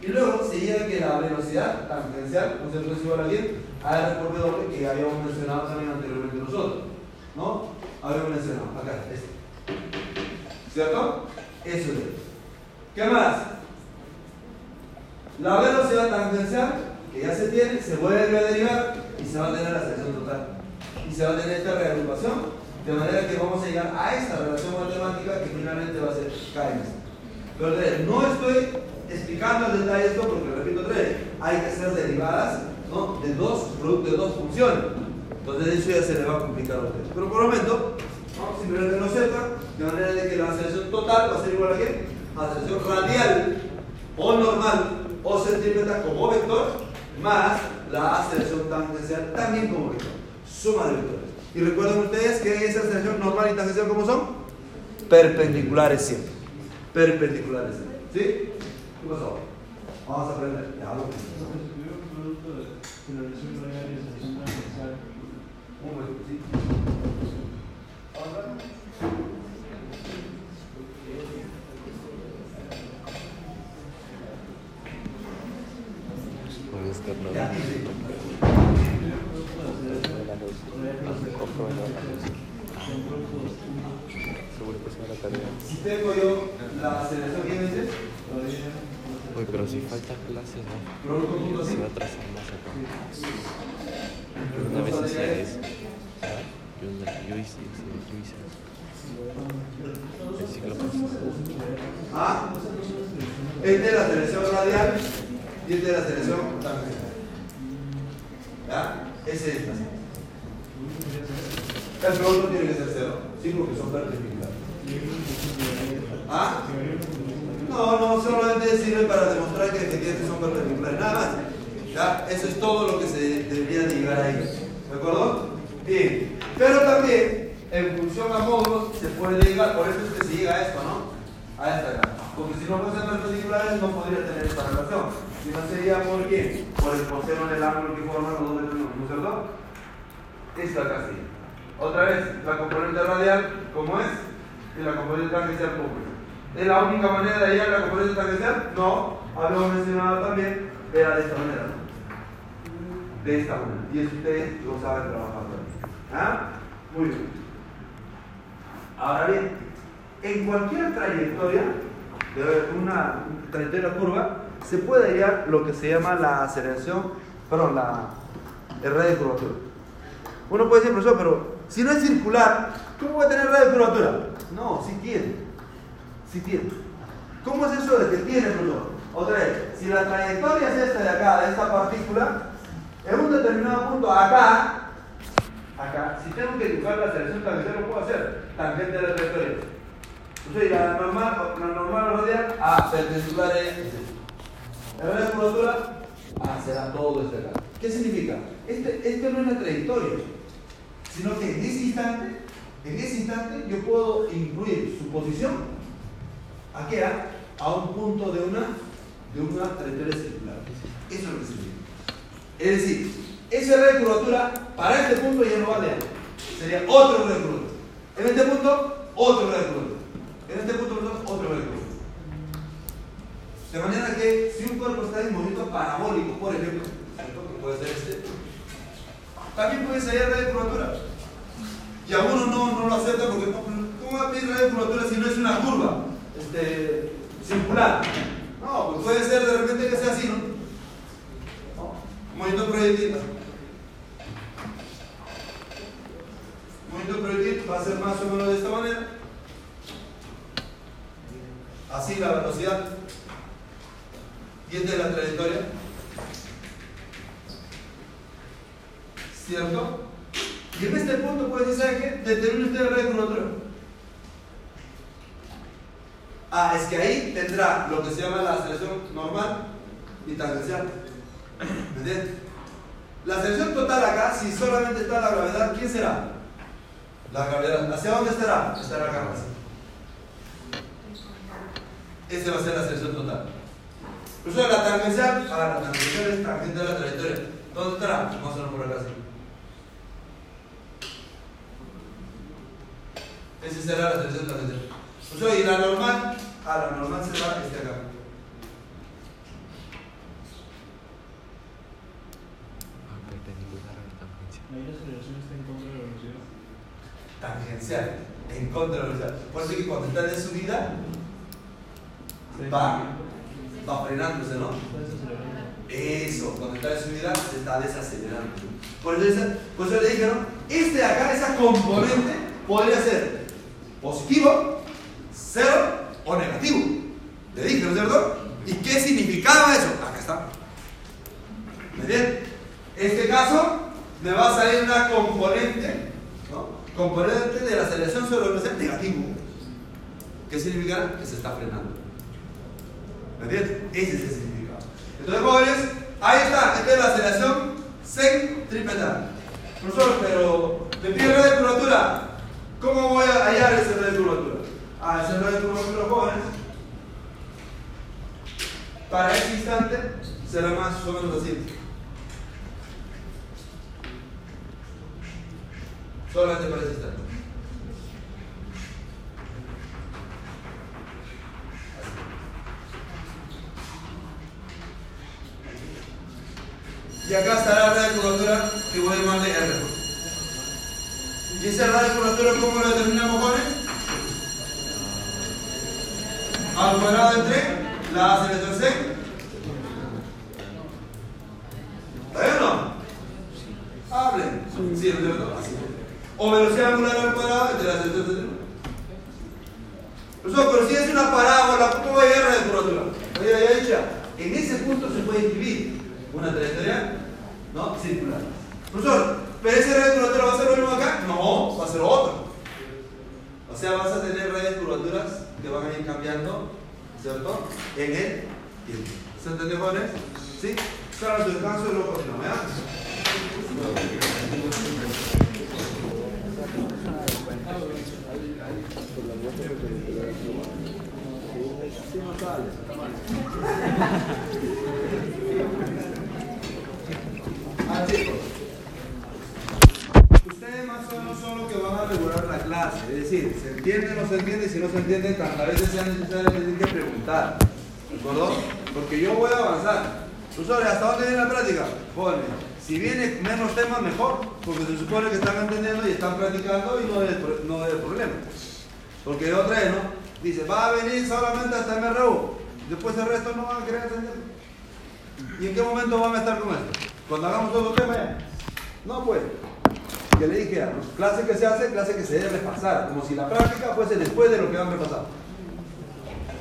Y luego se llega que la velocidad tangencial, no se es igual a bien, a R por W que habíamos mencionado también anteriormente nosotros. ¿No? Habíamos mencionado, acá, este. ¿Cierto? Eso es. ¿Qué más? La velocidad tangencial, que ya se tiene, se vuelve a derivar y se va a tener la sección total. Y se va a tener esta reagrupación, de manera que vamos a llegar a esta relación matemática que finalmente va a ser. Pero no estoy explicando el detalle esto porque, repito vez, hay que ser derivadas ¿no? de dos de dos funciones. Entonces eso ya se le va a complicar a ustedes. Pero por el momento, ¿no? simplemente lo sepan, de manera de que la aceleración total va a ser igual a qué? Aceleración radial o normal o centrípeta como vector más la aceleración tangencial también como vector. Suma de vectores. Y recuerden ustedes que esa aceleración normal y tangencial ¿cómo son? Perpendiculares siempre. Perpendiculares siempre. ¿Sí? ¿Qué pasó? Vamos a aprender. Ya lo Un momento, ¿sí? Ahora. Puedes verlo. Ya, sí. Seguro que sea la tarea. Si tengo yo la aceleración, ¿quién dices? Uy, pero si falta clase, ¿no? Producto punto Se sí. va a atrasar más acá. Yo una vez hacía eso. ¿sabes? Yo, una- yo hice, hice- yo hice eso. El ciclo. Ah, este es la selección radial y este es la selección. ¿Ya? Ese es. El producto tiene que ser cero, sí, porque son perpendiculares. ¿Ah? No, no, solamente sirve para demostrar que efectivamente son perpendiculares, nada. ¿Ya? Eso es todo lo que se debería de llegar ahí. ¿De acuerdo? Bien. Pero también, en función a módulos, se puede llegar, por eso es que se llega a esto, ¿no? A esta acá. Porque si no fuesen perpendiculares, no podría tener esta relación. Si no sería por qué? Por el coseno del ángulo que forman los dos vectores, ¿no es cierto? Esta acá sí. Otra vez, la componente radial, ¿cómo es? Y la componente tangencial, ¿cómo es? ¿Es la única manera de hallar la componente tangencial? No. Habíamos mencionado también, era de esta manera, ¿no? De esta manera. Y eso ustedes lo saben trabajar. ¿Ah? Muy bien. Ahora bien, en cualquier trayectoria, una trayectoria curva, se puede hallar lo que se llama la aceleración, perdón, la, el radio de curvatura. Uno puede decir, profesor, pero si no es circular, ¿cómo va a tener radio de curvatura? No, sí tiene. Sí tiene. ¿Cómo es eso de que tiene, profesor? Otra vez, si la trayectoria es esta de acá, de esta partícula, en un determinado punto acá, acá, si tengo que dibujar la aceleración tangencial, lo puedo hacer. Tangente de la trayectoria. Entonces, la normal, la normal radial, ah, perpendicular es la radio de curvatura, ah, será todo este acá. ¿Qué significa? Este, este no es la trayectoria, sino que en ese instante, en ese instante, yo puedo incluir su posición a? A, un punto de una, de una trayectoria circular. Eso es lo que significa. Es decir, ese red de curvatura para este punto ya no vale. Sería otro red de curvatura. En este punto, otro red de curvatura. En este punto, perdón, otro red de. De manera que si un cuerpo está en movimiento parabólico, por ejemplo, que puede ser este, también puede salir red de curvatura. Y a uno no, no lo acepta porque ¿cómo va a pedir de curvatura si no es una curva este, circular? No, pues puede ser de repente que sea así, ¿no? ¿No? Movimiento proyectil. Movimiento proyectil va a ser más o menos de esta manera. Así la velocidad. Y esta es la trayectoria. ¿Cierto? Y en este punto puede decir, ¿sabe qué? Usted el radio de curvatura. Ah, es que ahí tendrá lo que se llama la aceleración normal y tangencial. ¿Me entiendes? La aceleración total acá, si solamente está la gravedad, ¿quién será? La gravedad. ¿Hacia dónde estará? Estará acá. Esa va a ser la aceleración total. Por eso la tangencial, ah, la tangencial es tangente de la trayectoria. ¿Dónde estará? Vamos a por acá así. Ese será la aceleración tangencial. O sea, y la normal, a la normal será este acá. Ah, la tangencia. Ahí la aceleración está en contra de la velocidad. Tangencial, en contra de la velocidad. Por eso que cuando está de subida, va, va frenándose, ¿no? Está desacelerando. Eso, cuando está de subida se está desacelerando. Por eso, esa- por eso le dije, ¿no? Este de acá, esa componente, podría ser positivo, cero o negativo. Le dije, ¿no es cierto? ¿Y qué significaba eso? Acá está. ¿Me entienden? Este caso me va a salir una componente, ¿no? Componente de la aceleración sobre la velocidad negativo. ¿Qué significa? Que se está frenando. ¿Me entiendes? Ese es el significado. Entonces, jóvenes, ahí está. Esta es la aceleración centrípeta. Profesor, pero me pide radio de curvatura. ¿Cómo voy a hallar ese radio de curvatura? Ah, ese radio de curvatura, jóvenes. Para ese instante será más o menos así. Solamente para ese instante. Y acá estará la curvatura que voy a llamarle R. ¿Y ese radio curvatura cómo lo determinamos, jóvenes? Al cuadrado entre la aceleración C. ¿Está bien o no? Hablen. Sí, ¿no es cierto? Así. O velocidad angular al cuadrado entre la aceleración C. Profesor, pero si es una parábola, ¿cómo va a llegar a la curvatura? Ya dicho, en ese punto se puede escribir una trayectoria ¿no? circular. Profesor, ¿pero ese de curvatura va a ser lo mismo acá? No, va a ser otro. O sea, vas a tener radios curvaturas que van a ir cambiando, ¿cierto? En el tiempo. ¿Se entendió, jóvenes? ¿Sí? Claro, tu descanso y luego continuamos. Ah, chicos. Ustedes más son los que van a regular la clase. Es decir, ¿se entiende o no se entiende? Si no se entiende, tantas veces sea necesario tienen que preguntar. ¿De acuerdo? Porque yo voy a avanzar. Profesores, ¿hasta dónde viene la práctica? Si viene menos temas, mejor. Porque se supone que están entendiendo y están practicando y no es, no es problema. Porque de otra vez, ¿no? Dice, va a venir solamente hasta MRU. Después el resto no van a querer entender. ¿Y en qué momento van a estar con esto? Cuando hagamos todo el tema ya. No, pues. Que le dije, clase que se hace, clase que se debe repasar. Como si la práctica fuese después de lo que han repasado.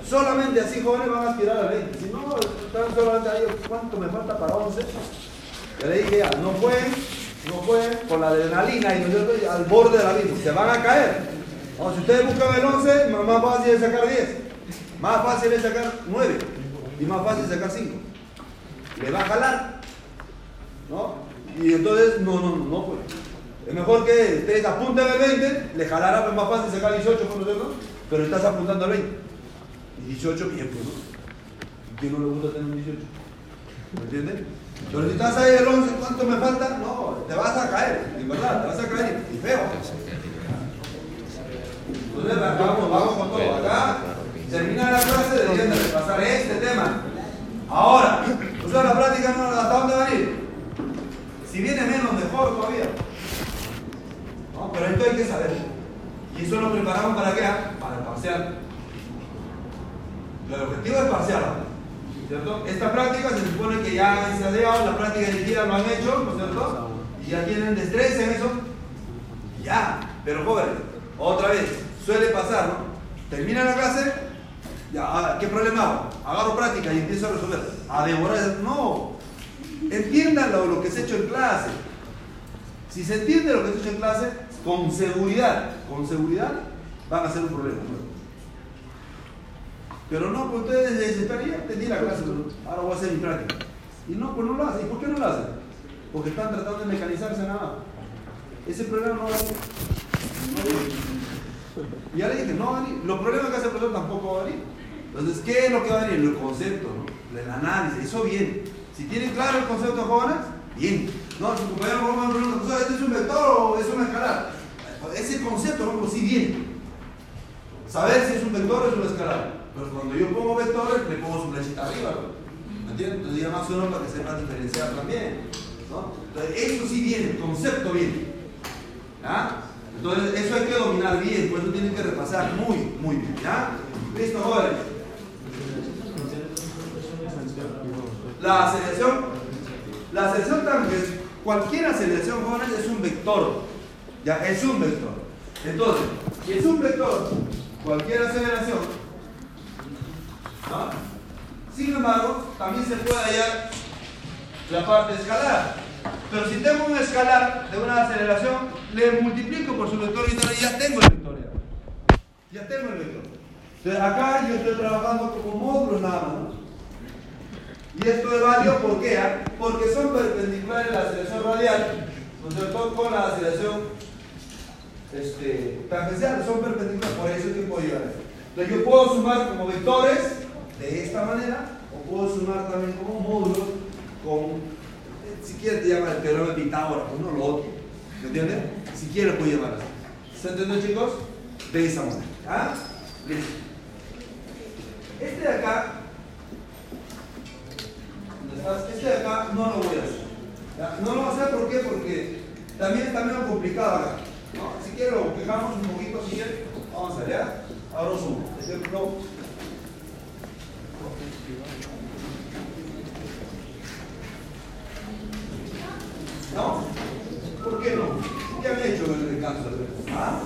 Solamente así jóvenes van a aspirar a 20. Si no, están solamente ahí, ¿cuánto me falta para 11? Ya le dije ya, no pueden, no pueden, por la adrenalina y nosotros al borde del abismo, se van a caer. Si ustedes buscan el 11, más- fácil es sacar 10. Más fácil es sacar 9. Y más fácil es sacar 5. Le va a jalar. ¿No? Y entonces, no, no, no, no. Es mejor que ustedes apunten el 20, le jalará pues más fácil sacar 18, por cierto, pero estás apuntando al 20. Y 18 bien, pues, ¿no? ¿Quién no le gusta tener un 18? ¿Me entiendes? Pero si estás ahí el 11, ¿cuánto me falta? No, te vas a caer, en verdad, te vas a caer y feo. Entonces, vamos, vamos con todo. Acá, termina la clase, deberían de repasar este tema. Ahora, o sea, la práctica no, ¿hasta dónde van a ir? Si viene menos, mejor todavía. Pero esto hay que saber. Y eso lo preparamos para qué? Para el parcial. El objetivo es parcial. ¿Cierto? Esta práctica se supone que ya han ensayado, la práctica de gira lo han hecho, ¿no es cierto? Y ya tienen destreza en eso. Ya. Pero jóvenes, otra vez, suele pasar, ¿no? Termina la clase, ya, ah, ¿qué problema hago? Agarro práctica y empiezo a resolver. A devorar. No. Entiendan lo, lo que se ha hecho en clase. Si se entiende lo que se ha hecho en clase, con seguridad, con seguridad, van a ser un problema. Pero no, pues ustedes ya entendí la clase, pero ahora voy a hacer mi práctica. Y no, pues no lo hacen. ¿Y por qué no lo hacen? Porque están tratando de mecanizarse nada. Ese problema no va a venir. No ya le dije, no va a venir. Los problemas que hace el profesor tampoco va a venir. Entonces, ¿qué es lo que va a venir? El concepto, ¿no? El análisis, eso bien. Si tienen claro el concepto, jóvenes, bien. No, su compañero me pregunta, ¿este es un vector o es una escalar? Ese concepto, no, pero sí bien. Saber si es un vector o es un escalar. Pero cuando yo pongo vectores, le pongo su flechita arriba. ¿Me entiendes? Entonces ya más uno para que sepa diferenciar también. ¿no? Entonces, eso sí viene, el concepto viene. ¿Ya? Entonces, eso hay que dominar bien, por eso tienen que repasar muy, muy bien. ¿Ya? Listo, jóvenes. La aceleración, la aceleración tangente, cualquier aceleración, jóvenes, es un vector. Ya, es un vector. Entonces, si es un vector, cualquier aceleración, sin embargo, también se puede hallar la parte escalar. Pero si tengo un escalar de una aceleración, le multiplico por su vector y ya tengo el vector. Ya, ya tengo el vector. Entonces acá yo estoy trabajando como módulos nada más. ¿No? Y esto es válido ¿por qué? Ah? Porque son perpendiculares la aceleración radial, ¿no? Con la aceleración este, tangencial, son perpendiculares, por eso es que puedo llegar. Entonces yo puedo sumar como vectores de esta manera, o puedo sumar también como módulos con si quieres te llama el teorema de Pitágoras, uno o lo otro. ¿Me entiendes? Si quieres puedes llamar. ¿Se entiende chicos? De esa manera. ¿Ah? Listo. Este de acá, ¿dónde estás? Este de acá no lo voy a hacer. No lo voy a hacer ¿por qué? porque también está medio complicado acá. Si quieres lo dejamos un poquito, si vamos allá. Ahora sumo. Ejemplo. ¿No? ¿Por qué no? ¿Qué han hecho en el descanso? ¿Ah?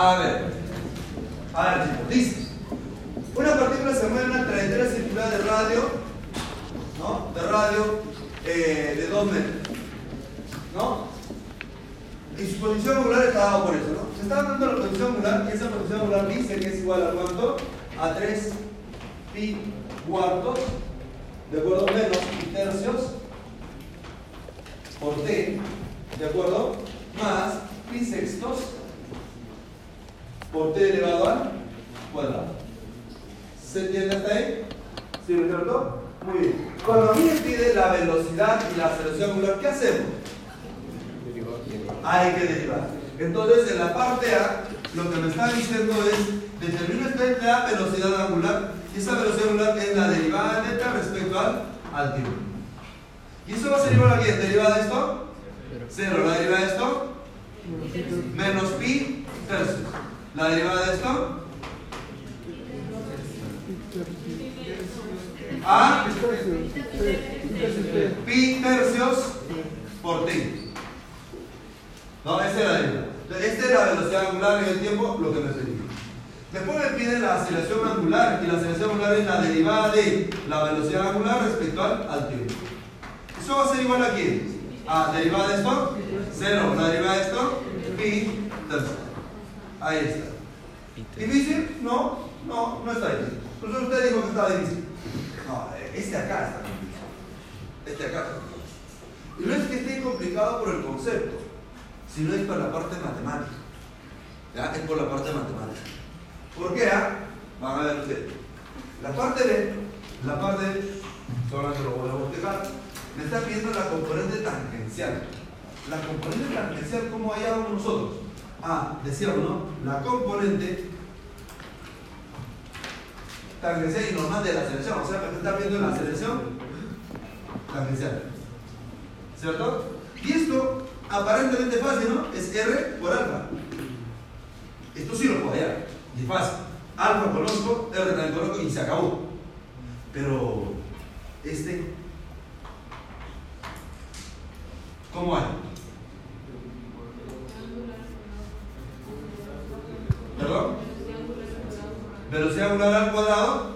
A ver, a ver chicos, dice, una partícula se mueve en una trayectoria circular de radio, ¿no? De radio eh, de 2 metros, ¿no? Y su posición angular está dado por eso, ¿no? Se está dando la posición angular y esa posición angular dice que es igual a cuánto? A 3 pi cuartos, ¿de acuerdo? Menos pi tercios por t, ¿de acuerdo? Más pi sextos por t elevado al cuadrado. ¿Se entiende hasta ahí? ¿Sí, ¿no es cierto? Muy bien. Cuando a mí me pide la velocidad y la aceleración angular, ¿qué hacemos? Hay que derivar. Entonces, en la parte A, lo que me está diciendo es, determina usted la velocidad angular, y esa velocidad angular es la derivada neta respecto al, al tiempo. ¿Y eso va a ser igual a qué? ¿Derivada de esto? Cero. ¿La derivada de esto? Menos pi tercios. ¿La derivada de esto? A pi tercios por t. No, esta es la derivada. Esta es la velocidad angular en el tiempo, lo que me pedí. Después me piden la aceleración angular, y la aceleración angular es la derivada de la velocidad angular respecto al tiempo. ¿Eso va a ser igual a quién? A derivada de esto, cero. La derivada de esto, pi tercios. Ahí está. ¿Difícil? No, no, no está difícil. Entonces usted dijo que estaba difícil. No, este acá está complicado. Este acá está complicado. Y no es que esté complicado por el concepto, sino es por la parte matemática. ¿Ya? Es por la parte matemática. ¿Por qué? Ah? Van a ver ustedes. La parte B, la parte B, solamente lo voy a me está pidiendo la componente tangencial. La componente tangencial, ¿cómo hallamos nosotros? Ah, decíamos, ¿no? La componente tangencial y normal de la selección. O sea, que está viendo la selección tangencial. ¿Cierto? Y esto, aparentemente fácil, ¿no? Es R por alfa. Esto sí lo puedo hallar. Y es fácil. Alfa conozco, R también conozco y se acabó. Pero, este, ¿cómo hay? ¿Perdón? Velocidad angular al cuadrado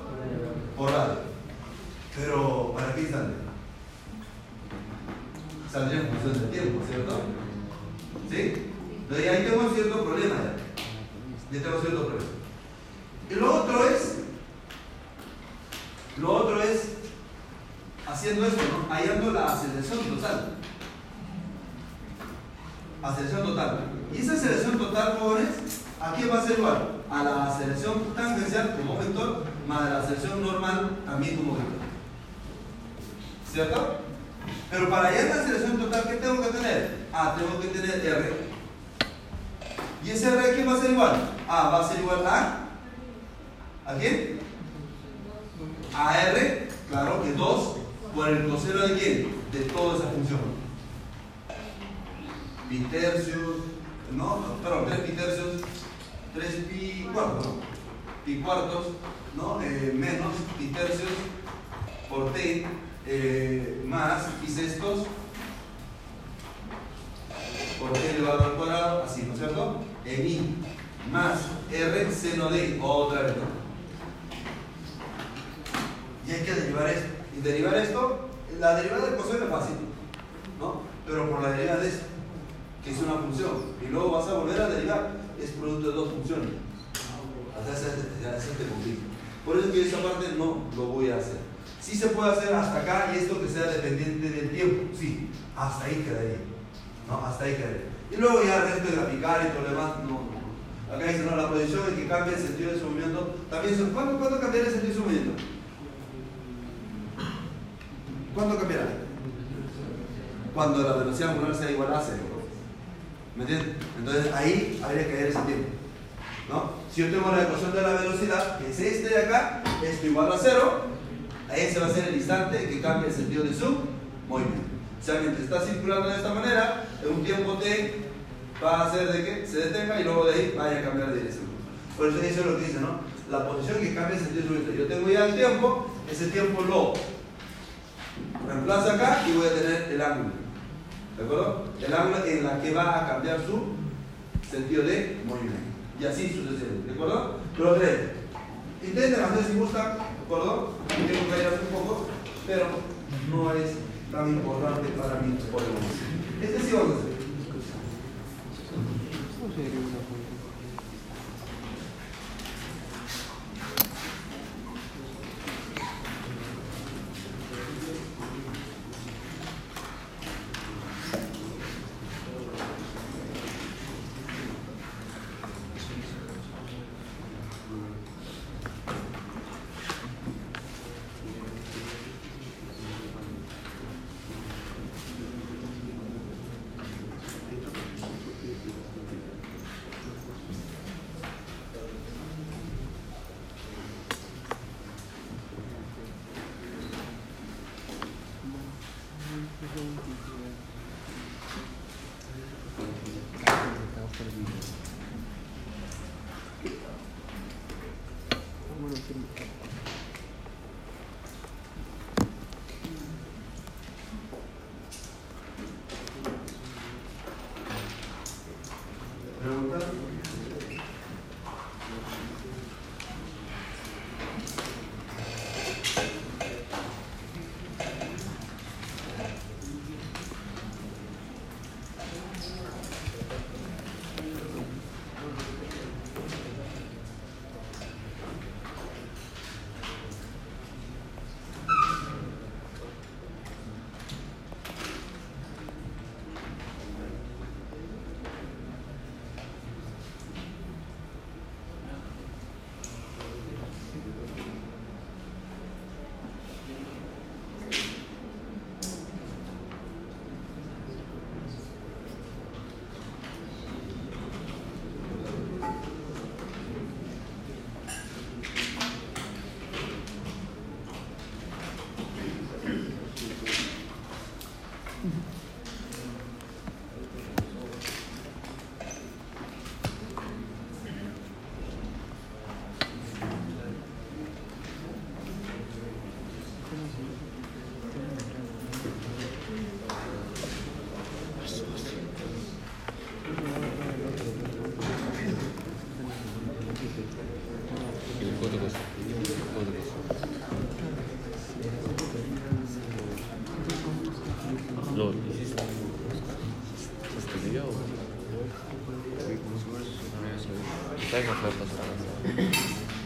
Está en oferta su casa.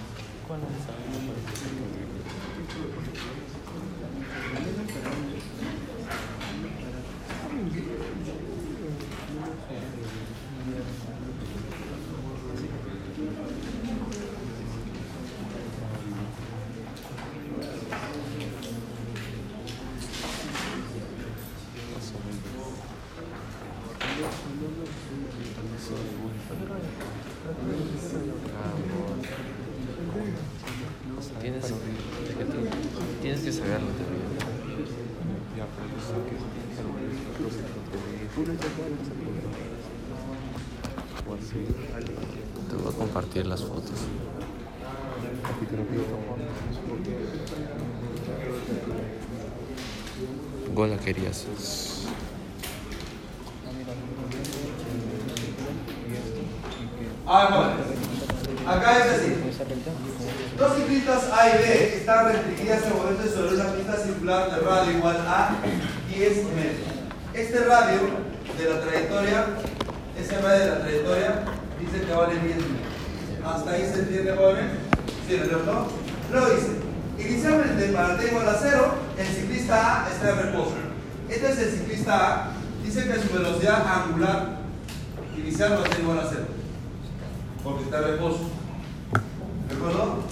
Tienes, es que tú tienes que saberlo también. Te voy a compartir las fotos. Gola querías. Ah, bueno. Acá es así. Dos ciclistas A y B están restringidas en moverse sobre una pista circular de radio igual a 10 metros. Este radio de la trayectoria, ese radio de la trayectoria, dice que vale 10 metros. ¿Hasta ahí se entiende, jóvenes? ¿Sí, no es cierto? Luego dice, inicialmente para T igual a 0, el ciclista está en reposo. Este es el ciclista A, dice que su velocidad angular inicial va a ser igual a 0, porque está en reposo. ¿De acuerdo?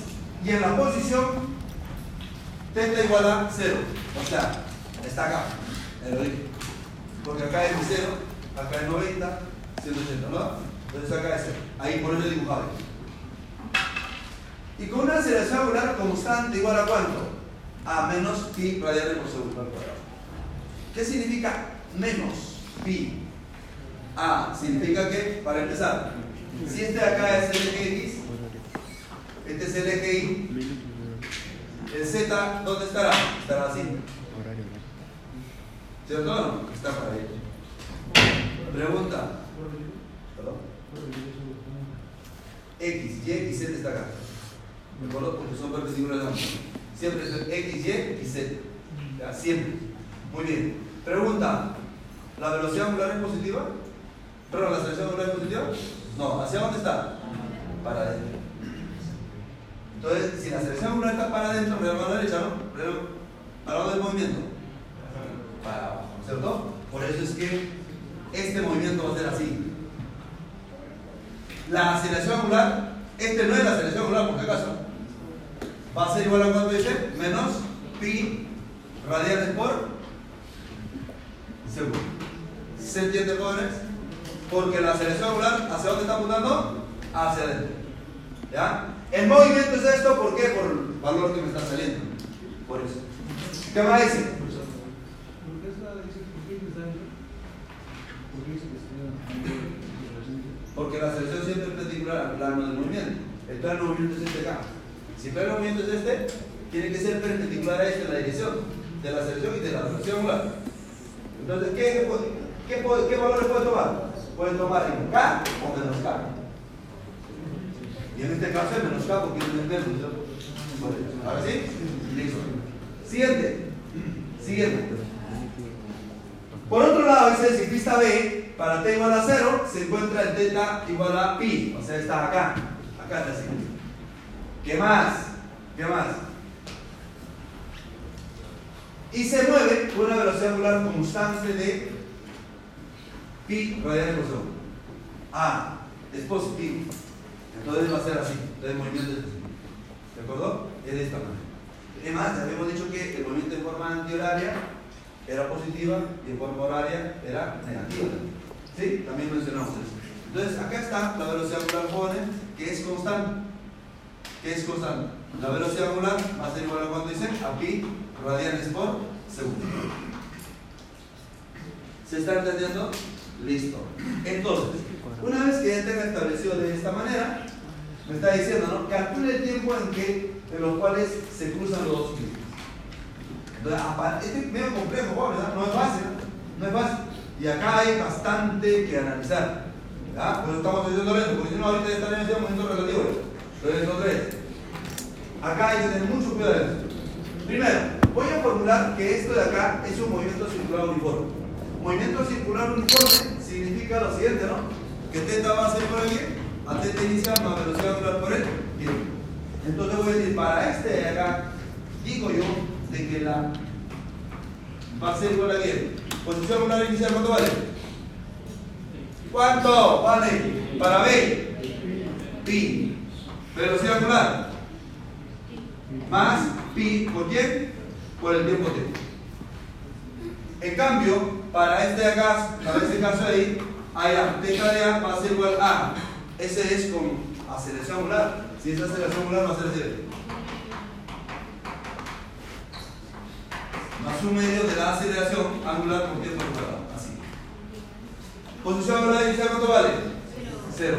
Y en la posición, θ igual a 0. O sea, está acá. Porque acá es 0, acá es 90, 180, ¿no? Entonces acá es 0. Ahí por eso dibujado. Y con una aceleración angular constante igual a cuánto? A menos pi radianes por segundo al cuadrado. ¿Qué significa menos pi? A significa que, para empezar, si este de acá es el eje X, este es el eje Y, el Z, ¿dónde estará? Estará así. ¿Cierto o no? Está para ahí. Pregunta. ¿Perdón? X, Y Z está acá. ¿De acuerdo? Porque son perpendiculares ambos. Siempre es X, Y y Z. Siempre. Muy bien. Pregunta. ¿La velocidad angular es positiva? ¿Pero la aceleración angular es positiva? No. ¿Hacia dónde está? Para adentro. Entonces, si la aceleración angular está para adentro, me la derecha, ¿no? Pero, ¿para dónde el movimiento? Para abajo, ¿cierto? Por eso es que este movimiento va a ser así. La aceleración angular, este no es la aceleración angular, por si acaso. Va a ser igual a cuánto dice? Menos pi radianes por segundo. ¿Se entiende, jóvenes? Porque la aceleración angular, ¿hacia dónde está apuntando? Hacia adentro. ¿Ya? El movimiento es esto, ¿por qué? Por el valor que me está saliendo. Por eso. ¿Qué más dice? Porque la aceleración siempre es perpendicular al plano del movimiento. El plano del movimiento es este acá. Si el plano movimiento es este, tiene que ser perpendicular a este en la dirección de la aceleración y de la velocidad angular. Entonces, ¿qué, valores puede tomar? Puede tomar en K o menos K. Y en este caso es menos K porque es el menos. ¿no? Ahora sí, listo. Siguiente. Siguiente. Por otro lado, dice el ciclista B, para t igual a 0, se encuentra el θ igual a pi. O sea, está acá. Acá está así. ¿Qué más? ¿Qué más? Y se mueve con una velocidad angular constante de pi radianes por segundo. Ah, es positivo. Entonces va a ser así. Entonces el movimiento es así. ¿De acuerdo? Es de esta manera. Además, habíamos dicho que el movimiento en forma antihoraria era positiva y en forma horaria era negativa. ¿Sí? También mencionamos eso. Entonces, acá está la velocidad angular joven, que es constante. ¿Qué es constante? La velocidad angular va a ser igual a cuánto dice? A pi radianes por segundo. ¿Se está entendiendo? Listo. Entonces, una vez que ya tenga establecido de esta manera, me está diciendo, ¿no? Calcule el tiempo en que, en los cuales se cruzan los dos ciclos. Este es medio complejo, ¿verdad? No es fácil, no es fácil. Y acá hay bastante que analizar. ¿verdad? Por eso estamos diciendo esto, porque si no, ahorita estaríamos en momento relativo. Entonces, no tres. Acá hay que tener mucho cuidado. Primero, voy a formular que esto de acá es un movimiento circular uniforme. Movimiento circular uniforme significa lo siguiente, ¿no? Que θ va a ser por aquí, a θ inicial más velocidad angular por el tiempo. Entonces voy a decir, para este de acá, digo yo, de que la va a ser igual a 10. Posición angular inicial, ¿cuánto vale? ¿Cuánto vale? Para B, pi. Velocidad angular, más pi, ¿por quién? Por el tiempo t. En cambio, para este de acá, para este caso ahí, allá, teta de A va a ser igual a. Ese es con aceleración angular. Si es aceleración angular, va a ser así. Más un medio de la aceleración angular por tiempo cuadrado. Así. Posición angular inicial, ¿cuánto vale? Cero.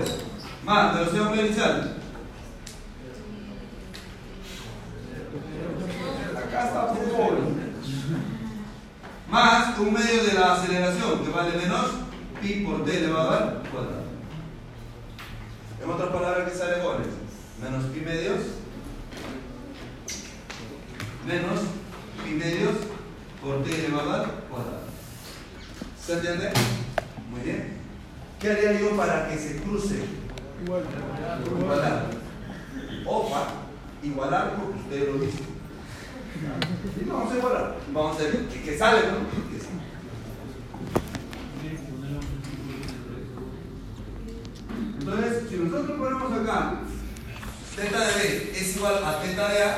Más velocidad angular inicial. Acá está. Más un medio de la aceleración que vale menos pi por d elevado al cuadrado. En otras palabras, ¿qué sale goles? Menos pi medios menos pi medios por d elevado al cuadrado. ¿Se entiende? Muy bien. ¿Qué haría yo para que se cruce? Igualar. Opa, igualar porque usted lo dice. Y vamos a igualar. Vamos a ver que sale, ¿no? Entonces, si nosotros ponemos acá teta de B es igual a teta de A,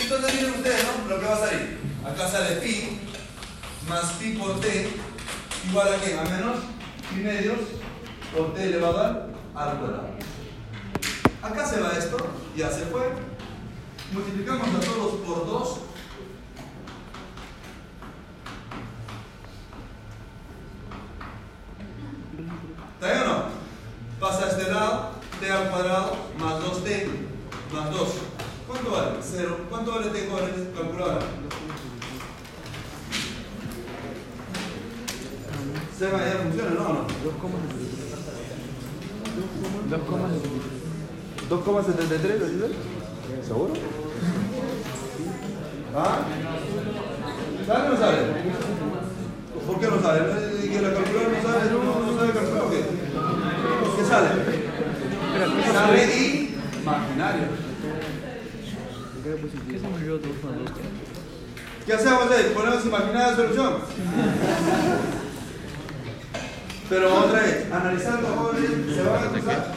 entonces miren ustedes, ¿no? Lo que va a salir. Acá sale pi más pi por t igual a qué? A menos pi medios por t elevado al cuadrado. Acá se va esto, ya se fue. Multiplicamos a todos por 2. ¿Está bien o no? Pasa a este lado, t al cuadrado más 2t más 2. ¿Cuánto vale? 0. ¿Cuánto vale t con el calculadora? Se va ya funciona, ¿no? ¿O no? 2,73 lo dices? ¿Seguro? ¿Ah? ¿Sale o no sale? ¿Por qué no sale? ¿Que la calculadora no sale? ¿No, no sabe calcular o qué? ¿Qué sale? Sale y imaginario. ¿Qué se me dos? ¿Qué hacemos ahí? Ponemos imaginaria solución. Pero otra vez, analizando jóvenes, ¿se van a cruzar?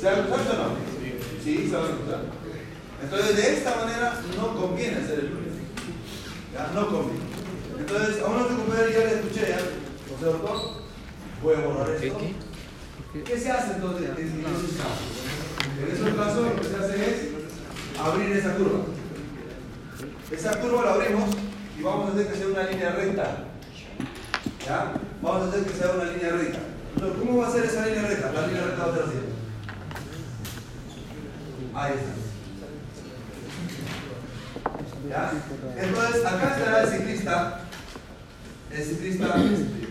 ¿Se van a cruzar o no? Sí, se van a cruzar. Entonces, de esta manera no conviene hacer el problema. ¿Ya? No conviene. Entonces, a uno que compañero ya le escuché, ¿ya? José doctor, voy a borrar esto. ¿Qué se hace entonces en esos casos? En esos casos lo que se hace es abrir esa curva. Esa curva la abrimos y vamos a hacer que sea una línea recta. ¿Ya? Vamos a hacer que sea una línea recta. Entonces, ¿cómo va a ser esa línea recta? La línea recta va a ser así. Ahí está. ¿Ya? Entonces, acá estará el ciclista. El ciclista. este,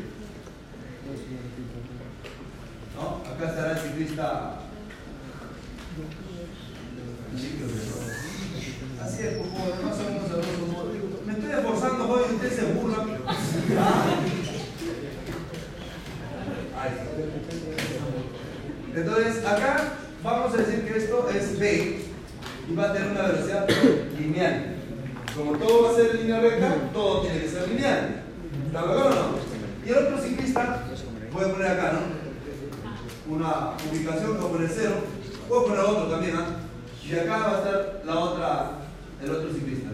¿No? Acá estará el ciclista. Así es, por favor, más o menos modo. Me estoy esforzando hoy y usted se burla. Entonces, acá vamos a decir que esto es B y va a tener una velocidad lineal. Como todo va a ser línea recta, todo tiene que ser lineal. ¿Está de acuerdo o no? Y el otro ciclista, voy a poner acá, ¿no? Una ubicación, voy a poner cero. Puedo poner otro también, ¿ah? Y acá va a estar la otra, el otro ciclista.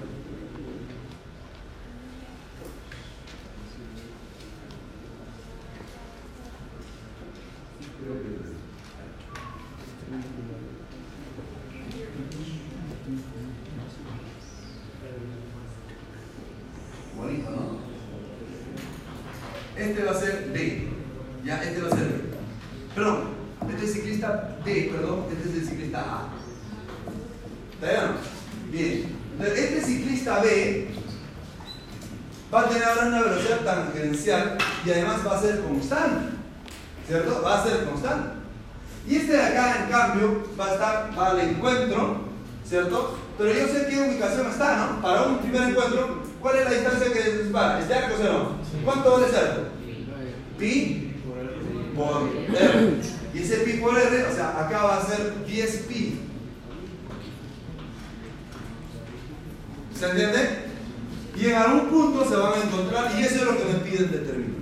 Este va a ser B. Ya, este va a ser B. Perdón, este es ciclista B, perdón, este es el ciclista A. ¿Está bien? Bien. Este ciclista B va a tener ahora una velocidad tangencial y además va a ser constante. ¿Cierto? Va a ser constante. Y este de acá, en cambio, va a estar al encuentro, ¿cierto? Pero yo sé qué ubicación está, ¿no? Para un primer encuentro, ¿cuál es la distancia que dispara? ¿Este arco cero? ¿Cuánto vale ese arco? Pi por R. Y ese pi por R, o sea, acá va a ser 10 pi. ¿Se entiende? Y en algún punto se van a encontrar, y eso es lo que me piden determinar.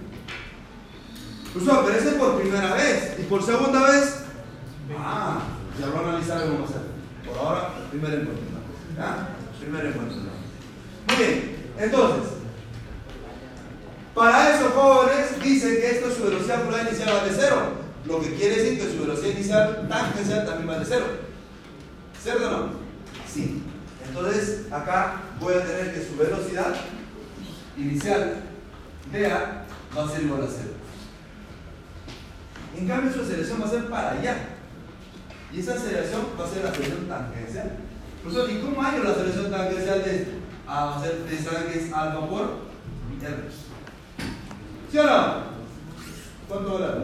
Pues no, pero ese es por primera vez. Y por segunda vez, ah, ya lo analizaré cómo hacer. Por ahora, el primer encuentro. ¿no? ¿Ya? Primer encuentro. ¿no? Muy bien, entonces, para eso, jóvenes, dice que esto su velocidad angular inicial vale cero. Lo que quiere decir que su velocidad inicial tangencial también vale cero. ¿Cierto o no? Sí. Entonces, acá voy a tener que su velocidad inicial DA va a ser igual a cero. En cambio, su aceleración va a ser para allá. Y esa aceleración va a ser la aceleración tangencial. Profesor, ¿y cómo hallo la aceleración tangencial de esto? Ah, a ustedes saben que es alfa por R. ¿Sí o no? ¿Cuánto vale alfa?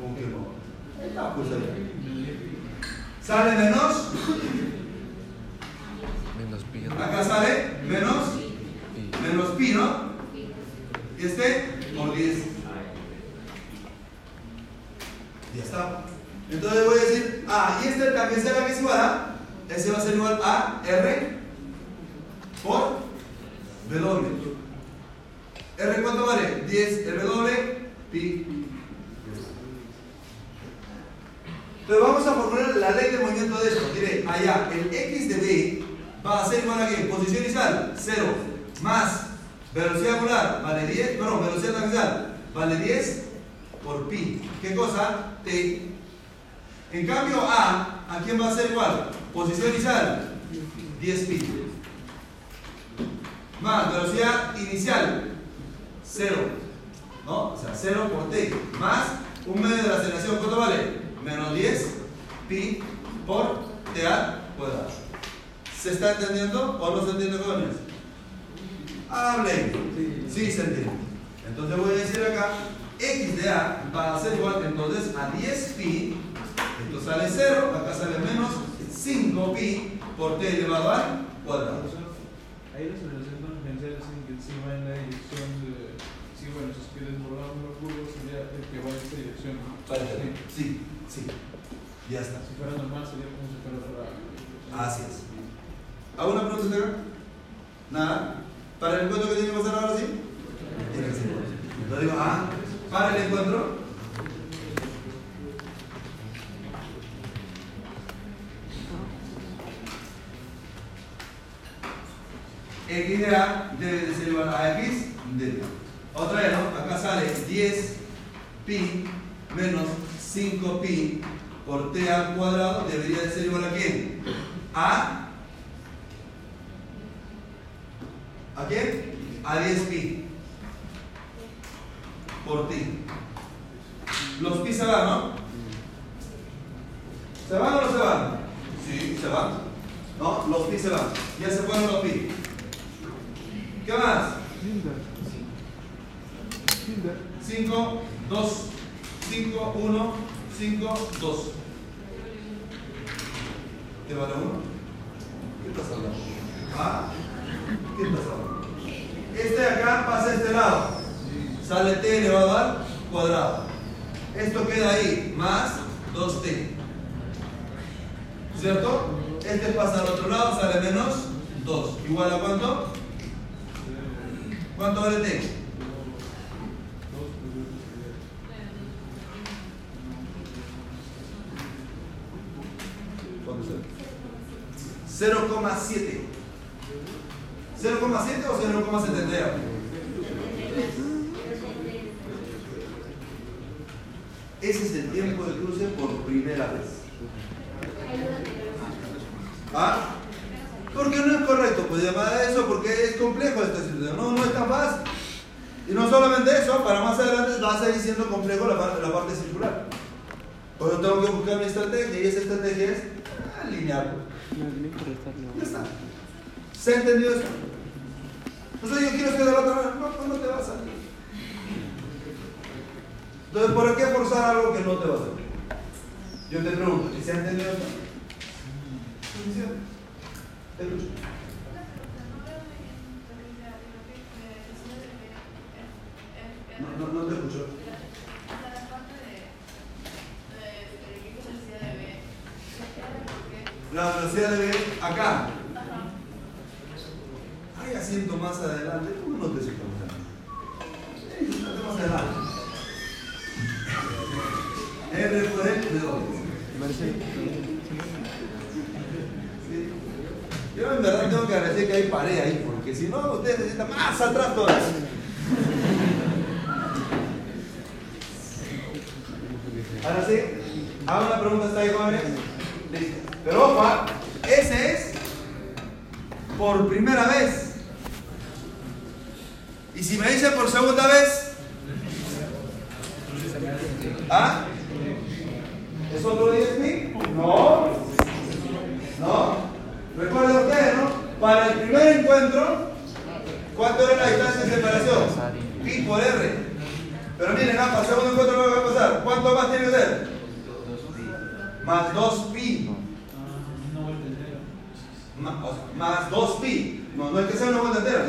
¿Cómo que no? Ahí está, pues ahí. Sale menos, Menos pi. acá sale menos, pi. menos pi, ¿no? Y este por 10. Ya está. Entonces voy a decir, ah, y este también será que es igual ese va a ser igual a R por W. ¿R cuánto vale? 10 R W pi. Entonces vamos a formular la ley de movimiento de esto. Diré, allá, el x de b va a ser igual a qué? Posición inicial, 0, más velocidad angular, vale 10, perdón, velocidad tangencial, vale 10 por pi. ¿Qué cosa? T. En cambio, A, ¿a quién va a ser igual? Posición inicial, 10 pi. Más velocidad inicial, 0. ¿No? O sea, 0 por T. Más un medio de la aceleración, ¿cuánto vale? Menos 10 pi por TA cuadrado. ¿Se está entendiendo o no se entiende, jóvenes? Hablen. Sí, se entiende. Entonces voy a decir acá, x de A va a ser igual entonces a 10 pi, esto sale 0, acá sale menos 5 pi por t elevado al cuadrado. Ahí la aceleración tangencial es en que va en la dirección de. Sí, bueno, si quieres volar una curva sería el que va en esta dirección. ¿no? Sí, sí. Ya está. Si fuera normal sería como si fuera otra. Así es. ¿Alguna pregunta, señor? Nada. ¿Para el encuentro que tiene que pasar ahora sí? Tiene que ser. Lo digo, ah, para el encuentro. X de A debe de ser igual a X de T. Otra vez, ¿no? Acá sale 10 pi menos 5 pi por t al cuadrado debería de ser igual a quién? A ¿A quién? A 10 pi por ti. Los pi se van, ¿no? ¿Se van o no se van? Sí, se van. No, los pi se van. Ya se fueron los pi. ¿Qué más? 5, 2, 5, 1, 5, 2. ¿Qué vale 1? ¿Qué está hablando? ¿Ah? ¿Qué está hablando? Este de acá pasa a este lado. Sale t elevado al cuadrado. Esto queda ahí, más 2t. ¿Cierto? Este pasa al otro lado, sale menos 2. ¿Igual a cuánto? ¿Cuánto vale t? ¿Cuánto es? 0,7. ¿0,7 o 0,70? Ese es el tiempo de cruce por primera vez. ¿Ah? Porque no es correcto, pues llamar a eso porque es complejo esta situación. No, no es tan fácil. Y no solamente eso, para más adelante va a seguir siendo complejo la parte, la parte circular. Pues yo tengo que buscar mi estrategia y esa estrategia es alinear. Ya está. ¿Se ha entendido eso? Entonces yo quiero estudiar la otra vez. No, no te va a salir. Entonces, ¿por qué forzar algo que no te va a salir? Yo te pregunto, ¿y se ha entendido eso? Escucho. No, no, no te escucho. La velocidad de B acá. Hay asiento más adelante. ¿Cómo no te siéntate más adelante. R por L de doble. Sí. Yo en verdad tengo que agradecer que hay pared ahí, porque si no, ustedes necesitan más atrás todavía. Ahora sí, hago una pregunta, ¿está ahí, jóvenes? Listo. Pero ojo, ¿ah? ese es por primera vez. Y si me dice por segunda vez, ¿ah? ¿Es otro 10 pi? No. No. Recuerden ustedes, ¿no? Para el primer encuentro, ¿cuánto era la distancia de separación? Pi por R. Pero miren, ah, para el segundo encuentro, ¿qué va a pasar? ¿Cuánto más tiene que ser? Más 2 pi. Una vuelta entera. Ma- o sea, Más 2 pi. No, no es que sea una vuelta entera,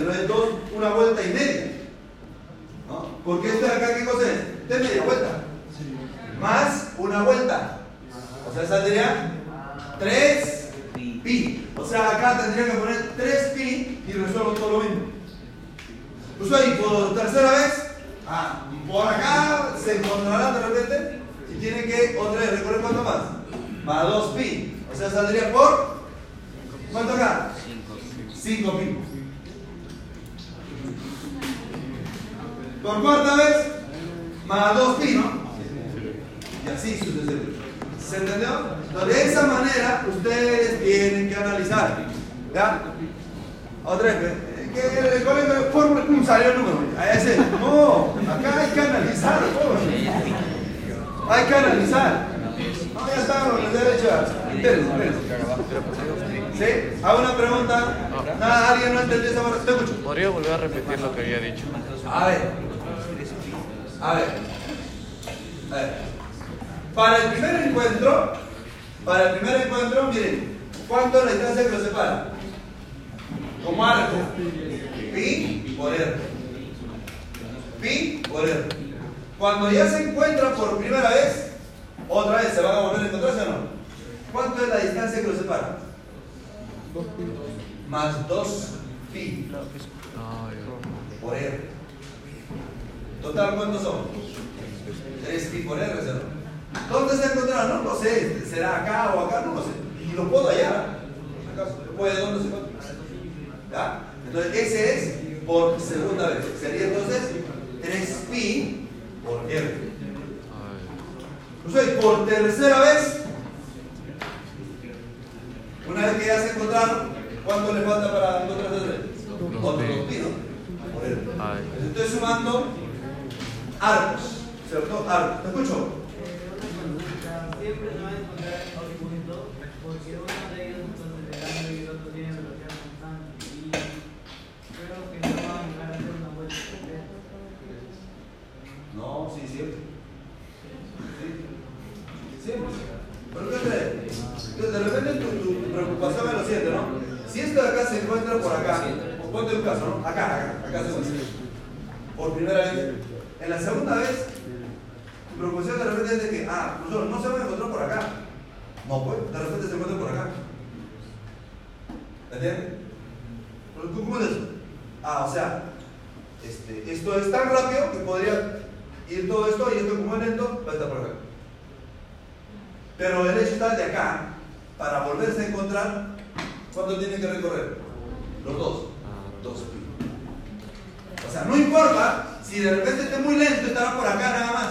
estará por acá nada más.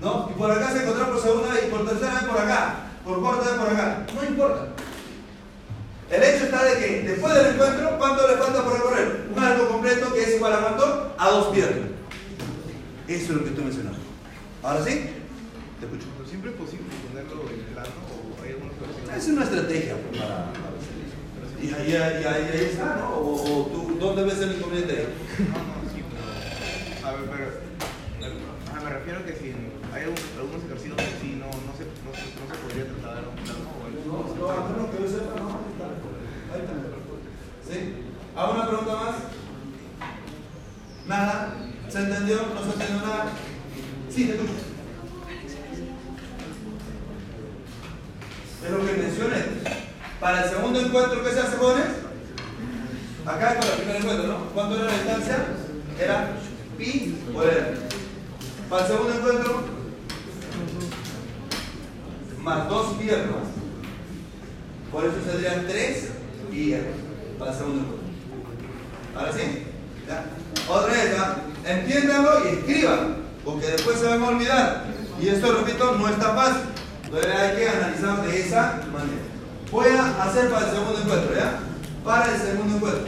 ¿No? Y por acá se encontrará por segunda vez, y por tercera vez por acá, por cuarta vez por acá. No importa. El hecho está de que después del encuentro, ¿cuánto le falta por recorrer? Un arco completo que es igual a cuánto? A dos piernas. Eso es lo que estoy mencionando. ¿Ahora sí? Te escucho. Pero siempre es posible ponerlo en plano o hay personas. Es una estrategia pues, para. Y ahí, ahí, ahí, ahí está, ¿no? O, o tú, ¿dónde ves el inconveniente? No, no, sí, pero. A ver, pero. Refiero que si hay algunos ejercicios que sí no, no, se, no, se, podría tratar en un plano o en No, no, a que yo sepa, no. Ahí está. Ahí está. ¿Sí? ¿Hago pregunta más? ¿Nada? ¿Se entendió? ¿No se entendió nada? Sí, te escucho. Es lo que mencioné. Para el segundo encuentro, ¿qué se hace, jóvenes? Acá para el primer encuentro, ¿no? ¿Cuánto era la distancia? Era pi por R. Para el segundo encuentro, más dos piernas. Por eso serían tres R para el segundo encuentro. Ahora sí, ¿ya? Otra vez, ¿ah? entiéndanlo y escriban, porque después se van a olvidar. Y esto, repito, no está fácil. Entonces hay que analizar de esa manera. Voy a hacer para el segundo encuentro, ¿ya? Para el segundo encuentro.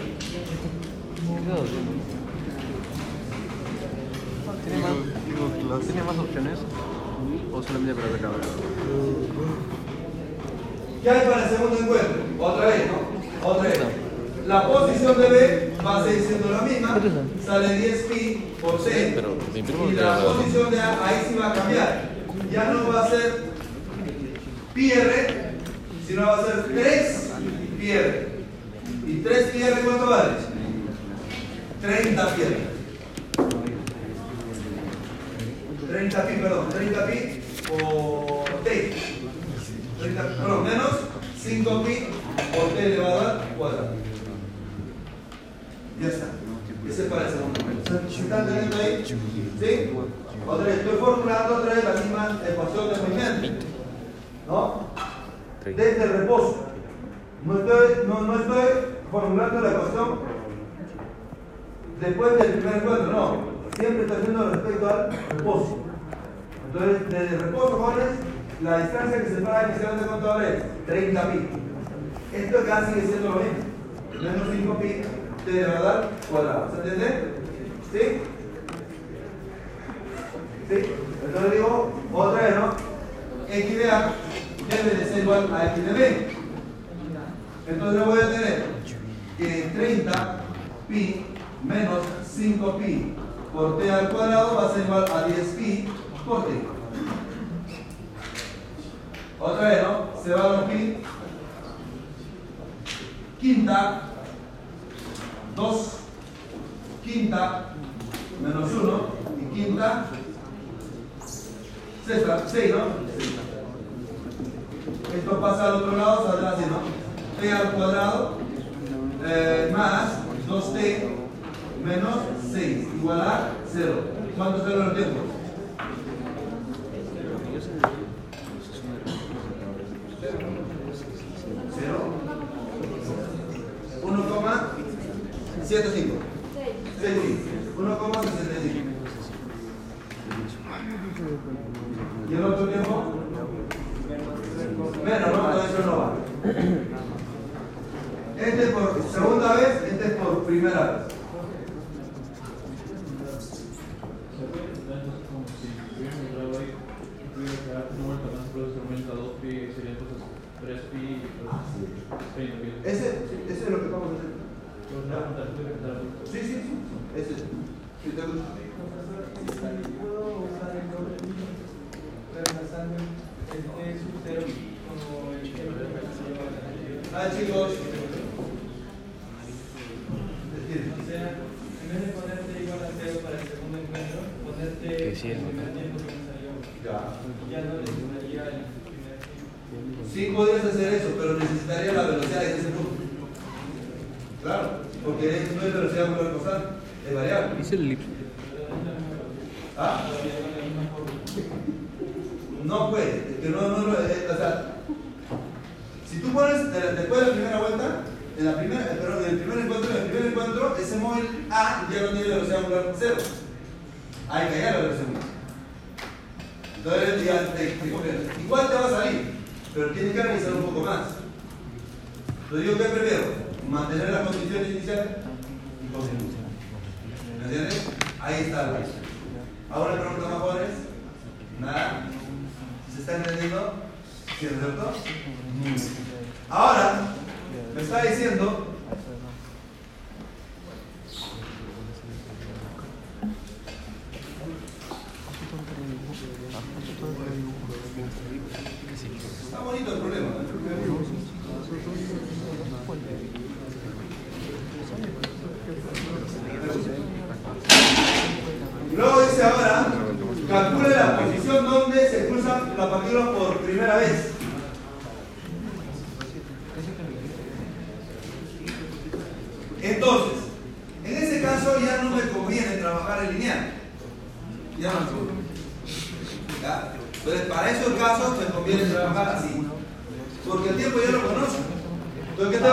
¿Tiene ¿Tiene más opciones? ¿O solamente para la cámara? ¿Qué hay para el segundo encuentro? Otra vez, ¿no? Otra vez. La posición de B va a seguir siendo la misma. Sale 10 pi por C. Y la posición de A ahí sí va a cambiar. Ya no va a ser pi R, sino va a ser 3 pi R. ¿Y 3 pi R cuánto vale? 30 pi R. 30 pi, perdón, 30 pi por T. 30, perdón, menos 5 pi por T elevado al cuadrado. Ya está. Ese es para el segundo. ¿Se están entendiendo ahí? ¿Sí? Otra vez, estoy formulando otra vez la misma ecuación de movimiento. ¿No? Desde el reposo. No estoy, no, no estoy formulando la ecuación después del primer encuentro, no. Siempre estoy haciendo respecto al reposo. Entonces, desde el reposo, jóvenes, la distancia que separa inicialmente cuánto vale? 30 pi. Esto acá sigue siendo lo mismo. Menos 5 pi de al cuadrado. ¿Se entiende? ¿Sí? ¿Sí? Entonces digo, otra vez, ¿no? X de A debe de ser igual a X de B. Entonces voy a tener que 30 pi menos 5 pi por t al cuadrado va a ser igual a 10 pi por t. Otra vez, ¿no? Se va los pi. Quinta, 2, quinta, menos 1, y quinta, sexta, 6, ¿no? Esto pasa al otro lado, saldrá así, ¿no? t al cuadrado eh, más 2t menos 6 igual a 0. ¿Cuántos son los tiempos?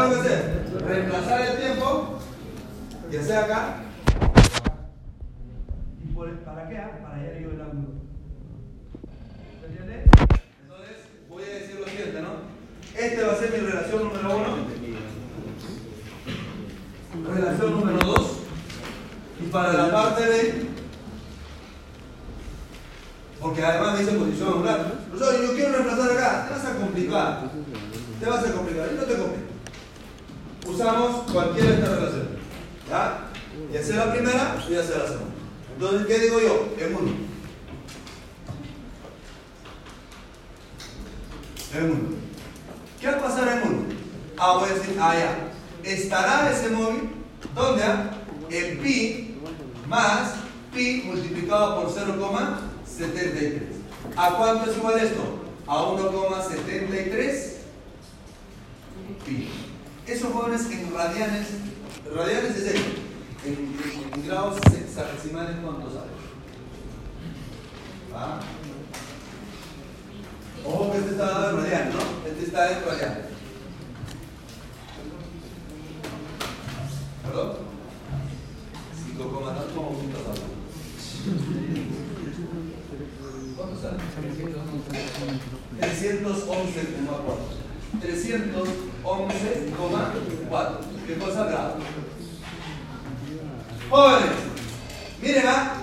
Tengo que hacer? Reemplazar el tiempo, ya sea acá, Por- ¿Para qué? ah? Para hallar yo el ángulo. Entonces, voy a decir lo siguiente, ¿no? Este va a ser mi relación número uno. Relación número dos. Y para la parte B, porque además dice posición angular. Profesor, yo quiero reemplazar acá. Te vas a complicar. Te vas a complicar. Y no te compliques. Usamos cualquiera de estas relaciones. ¿Ya? Ya sea la primera o ya sea la segunda. Entonces, ¿qué digo yo? En uno. En uno. ¿Qué va a pasar en uno? Ah, voy a decir, ah, ya. Estará ese móvil, ¿dónde? ah? En pi más pi multiplicado por 0,73. ¿A cuánto es igual esto? A 1,73 pi. Esos jóvenes en radianes, radianes es esto. En, en- grados sexagesimales, ¿cuánto sale? ¿Ah? Ojo que este está dado en radianes, ¿no? Este está en radianes. ¿Perdón? 5, tanto como ¿Cuánto sale? 311,4. 311,4. ¿Qué cosa grave? Jóvenes, miren, ¿ah?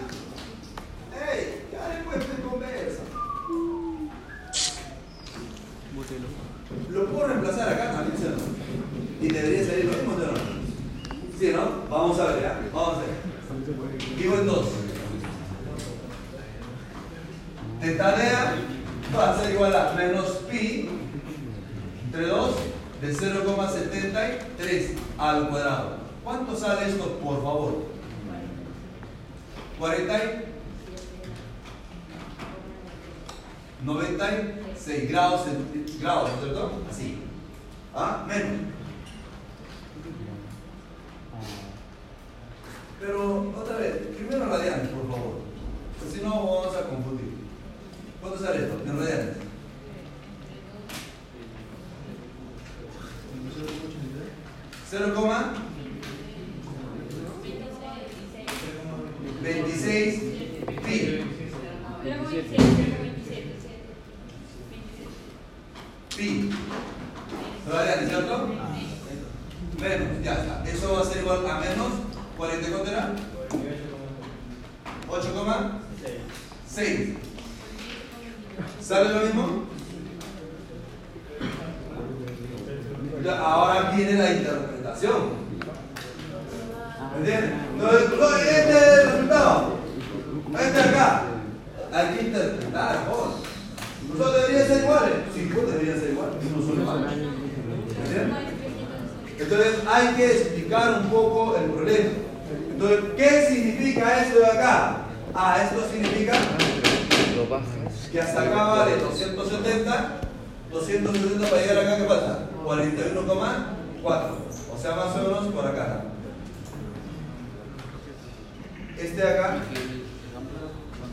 ¡Ey! Ya después de conversa. Lo puedo reemplazar acá también, ¿sí no? Y debería salir lo mismo, ¿sí? ¿Sí, no? Vamos a ver, ¿ya? Vamos a ver. Digo en dos. Tetanea va a ser igual a menos pi entre 2 de 0,73 al cuadrado. ¿Cuánto sale esto, por favor? 40 y 96 grados, grados, ¿no es ¿cierto? Así. ¿Ah? Menos. Pero, otra vez, primero radianes, por favor. Si no, vamos a confundir. ¿Cuánto sale esto? En radianes. Cero coma 26 pi. Pi. Radianes, ¿cierto? Menos, ya está. Eso va a ser igual a menos 40, ¿cuánto era? 8,6. ¿Sale lo mismo? Ahora viene la interpretación. ¿Me entiendes? Entonces, este es el resultado. Este acá. Hay que interpretar, vos. ¿Nosotros deberían ser iguales? Sí, pues deberían ser iguales. No son iguales. ¿Me entiendes? Entonces hay que explicar un poco el problema. Entonces, ¿qué significa esto de acá? Ah, esto significa que hasta acá vale 270, 270 para llegar acá, ¿qué pasa? 41,4. O sea, más o menos por acá. Este de acá,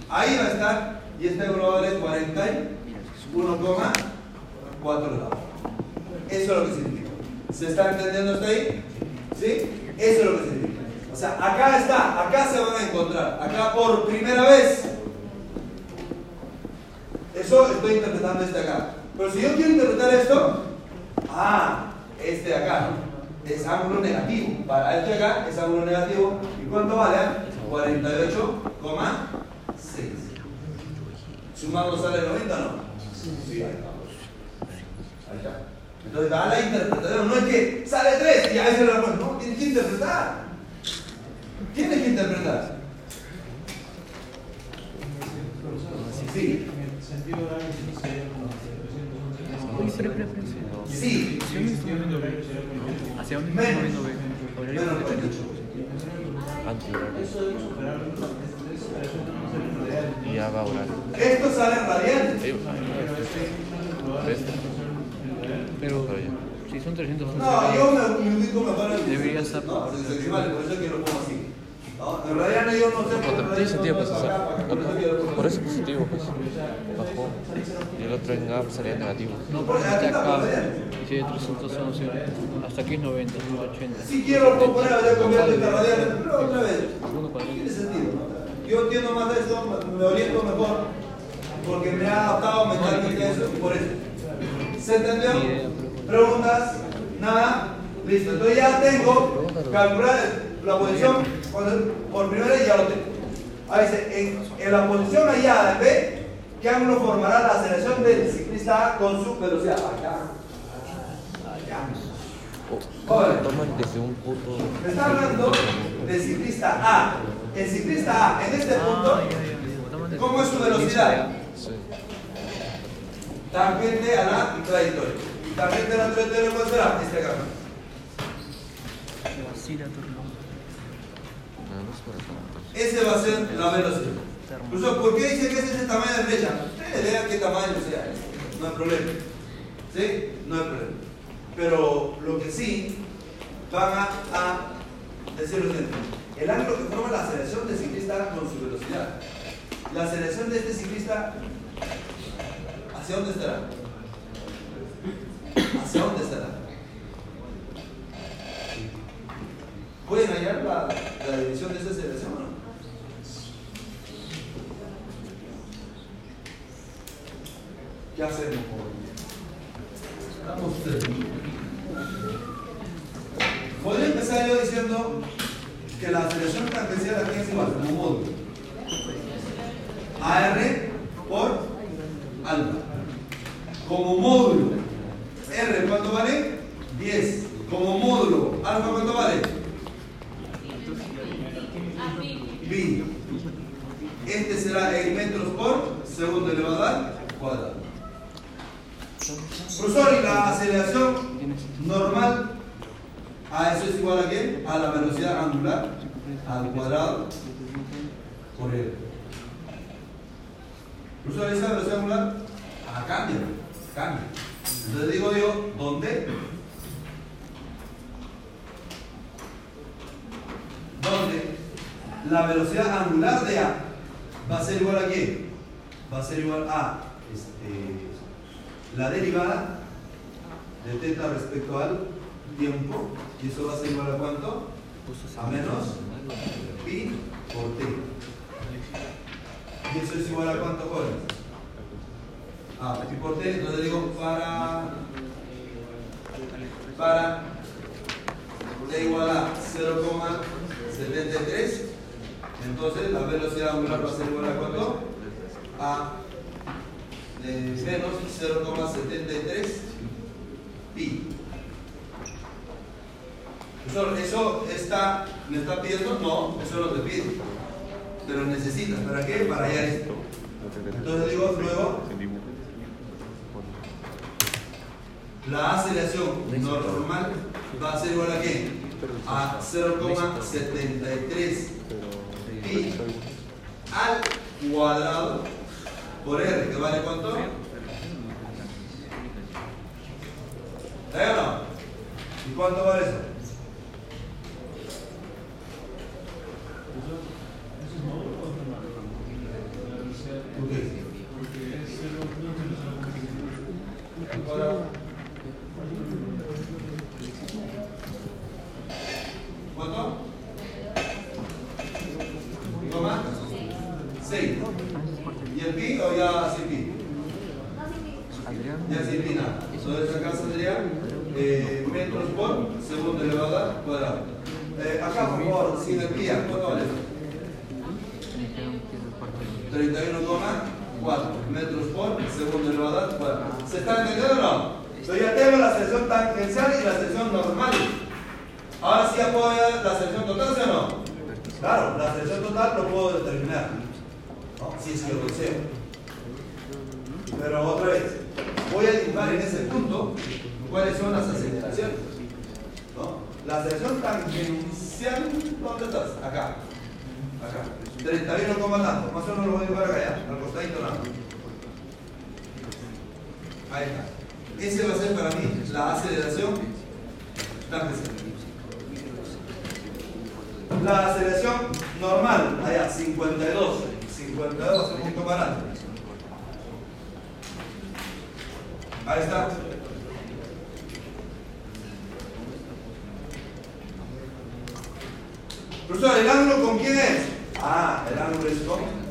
ahí va a estar, y este ángulo vale 41,4 grados. Eso es lo que significa. ¿Se está entendiendo hasta ahí? ¿Sí? Eso es lo que significa. O sea, acá está, acá se van a encontrar, acá por primera vez. Eso estoy interpretando este acá. Pero si yo quiero interpretar esto, ah, este de acá es ángulo negativo. Para este de acá es ángulo negativo. ¿Y cuánto vale? 48,6. Sumando sale 90, ¿no? Sí, ahí estamos. Ahí está. Entonces da la interpretación. No es que sale 3 y a veces lo No, tienes que interpretar. Tienes que interpretar. Sí. En el sentido como 311. Sí. ¿Hacia dónde Menos. está moviendo B? Horario. Y ya va a horario. Esto sale en radianes. Ahí, ¿Ves? Pero Pero ya. si son 311 No, yo me, me ubico mejor en Debería estar No, en decimales, por eso es que lo pongo así. No, en radianes yo no sé. No, tiene sentido pues, o sea, por eso es eso positivo pues bajó y el otro en A salía negativo No, Por- porque acá. Sí, 311. Hasta aquí es 90, 80. Si quiero componer, ya convierto esta radianes, pero otra vez. Tiene sentido. Yo entiendo más me oriento mejor porque me ha adaptado mentalmente a eso por eso. ¿Se entendió? ¿Preguntas? ¿Nada? Listo. Entonces ya tengo calcular la posición cuando- por primera vez ya lo tengo. Ahí dice, en, en la posición hallada en B, ¿qué ángulo formará la aceleración del ciclista A con su velocidad? Allá. Allá. Desde un punto. Está hablando del ciclista A. El ciclista A, en este punto, ¿cómo es su velocidad? Tangente a la trayectoria. Tangente a la trayectoria, ¿cuál será? Este acá. Nada más para preguntar. Ese va a ser la velocidad. Incluso, ¿por qué dice que ese es el tamaño de flecha? Ustedes vean qué tamaño sea. No hay problema. ¿Sí? No hay problema. Pero lo que sí van a, a decir lo siguiente. El ángulo que forma la aceleración del ciclista con su velocidad. La aceleración de este ciclista, ¿hacia dónde estará? ¿Hacia dónde estará? ¿Pueden hallar la, la división de esa aceleración o no? ¿Qué hacemos, ¿Se está entendiendo o no? Yo ya tengo la sección tangencial y la sección normal. Ahora sí ya puedo ver la sección total, ¿sí o no? Claro, la sección total lo puedo determinar. ¿no? Si es que lo deseo. Pero otra vez, voy a dibujar en ese punto cuáles son las aceleraciones. ¿no? La aceleración tangencial, ¿dónde estás? Acá. Acá. 31, ¿cómo tanto? Más o menos lo voy a dibujar acá, ya, al costadito nada. Ahí está. Ese va a ser para mí la aceleración. La aceleración normal, allá, 52. 52 va a ser un más grande. Ahí está. Profesor, ¿el ángulo con quién es? Ah, el ángulo es con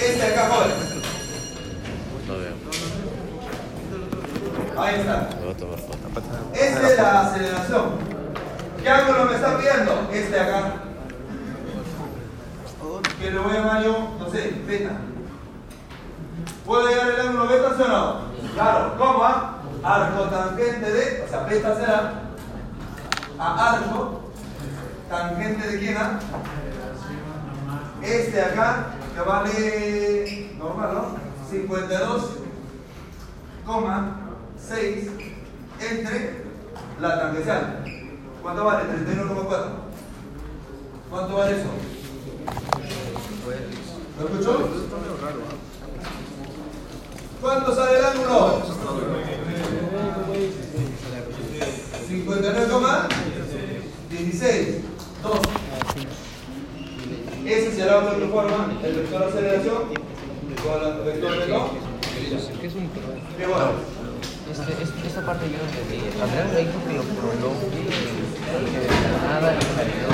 Este acá, joven. Lo veo. Ahí está. Esta es la aceleración. ¿Qué ángulo me está pidiendo? Este acá. Que lo voy a llamar yo, no sé, beta. ¿Puedo llegar al ángulo beta, sí o no? Claro, ¿cómo? Ah? Arco tangente de, o sea, beta será a arco tangente de quién? ah? Este acá, que vale normal, ¿no? 52, coma 6 entre la tangencial. ¿Cuánto vale? 31,4. ¿Cuánto vale eso? ¿Lo escuchó? ¿Cuánto sale el ángulo? 59,16. 2. Ese será otra forma, el vector de aceleración con el vector de no. ¿Qué es un. Este, este- esta parte yo no entendí. Andrés me dijo que lo prolongue y que de la nada le salió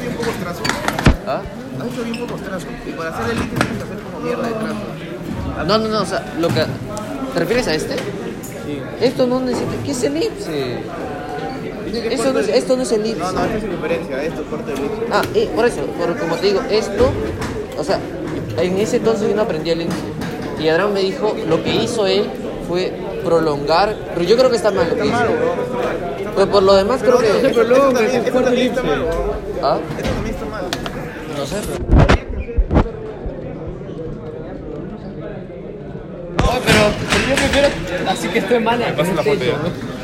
bien pocos trazos. ¿Ah? Has hecho bien pocos trazos. Y para hacer el líquido tienes que hacer como mierda de trazos. No, no, no, o sea, lo que... ¿Te refieres a este? Sí. Esto no necesita... ¿Qué es elipse? Esto no es, esto no es elipse. No, no, esta es diferencia. Esto es parte del líquido. Ah, y por eso, por, como te digo, esto, o sea, en ese entonces yo no aprendí el elipse. Y Adrián me dijo, lo que hizo él fue prolongar, pero yo creo que está mal lo que hizo. Pero por lo demás creo que... Esto también, esto también está mal, weón. ¿Ah? Esto también está mal. No sé, pero... pero, yo prefiero así que esté mal. Pasa la foto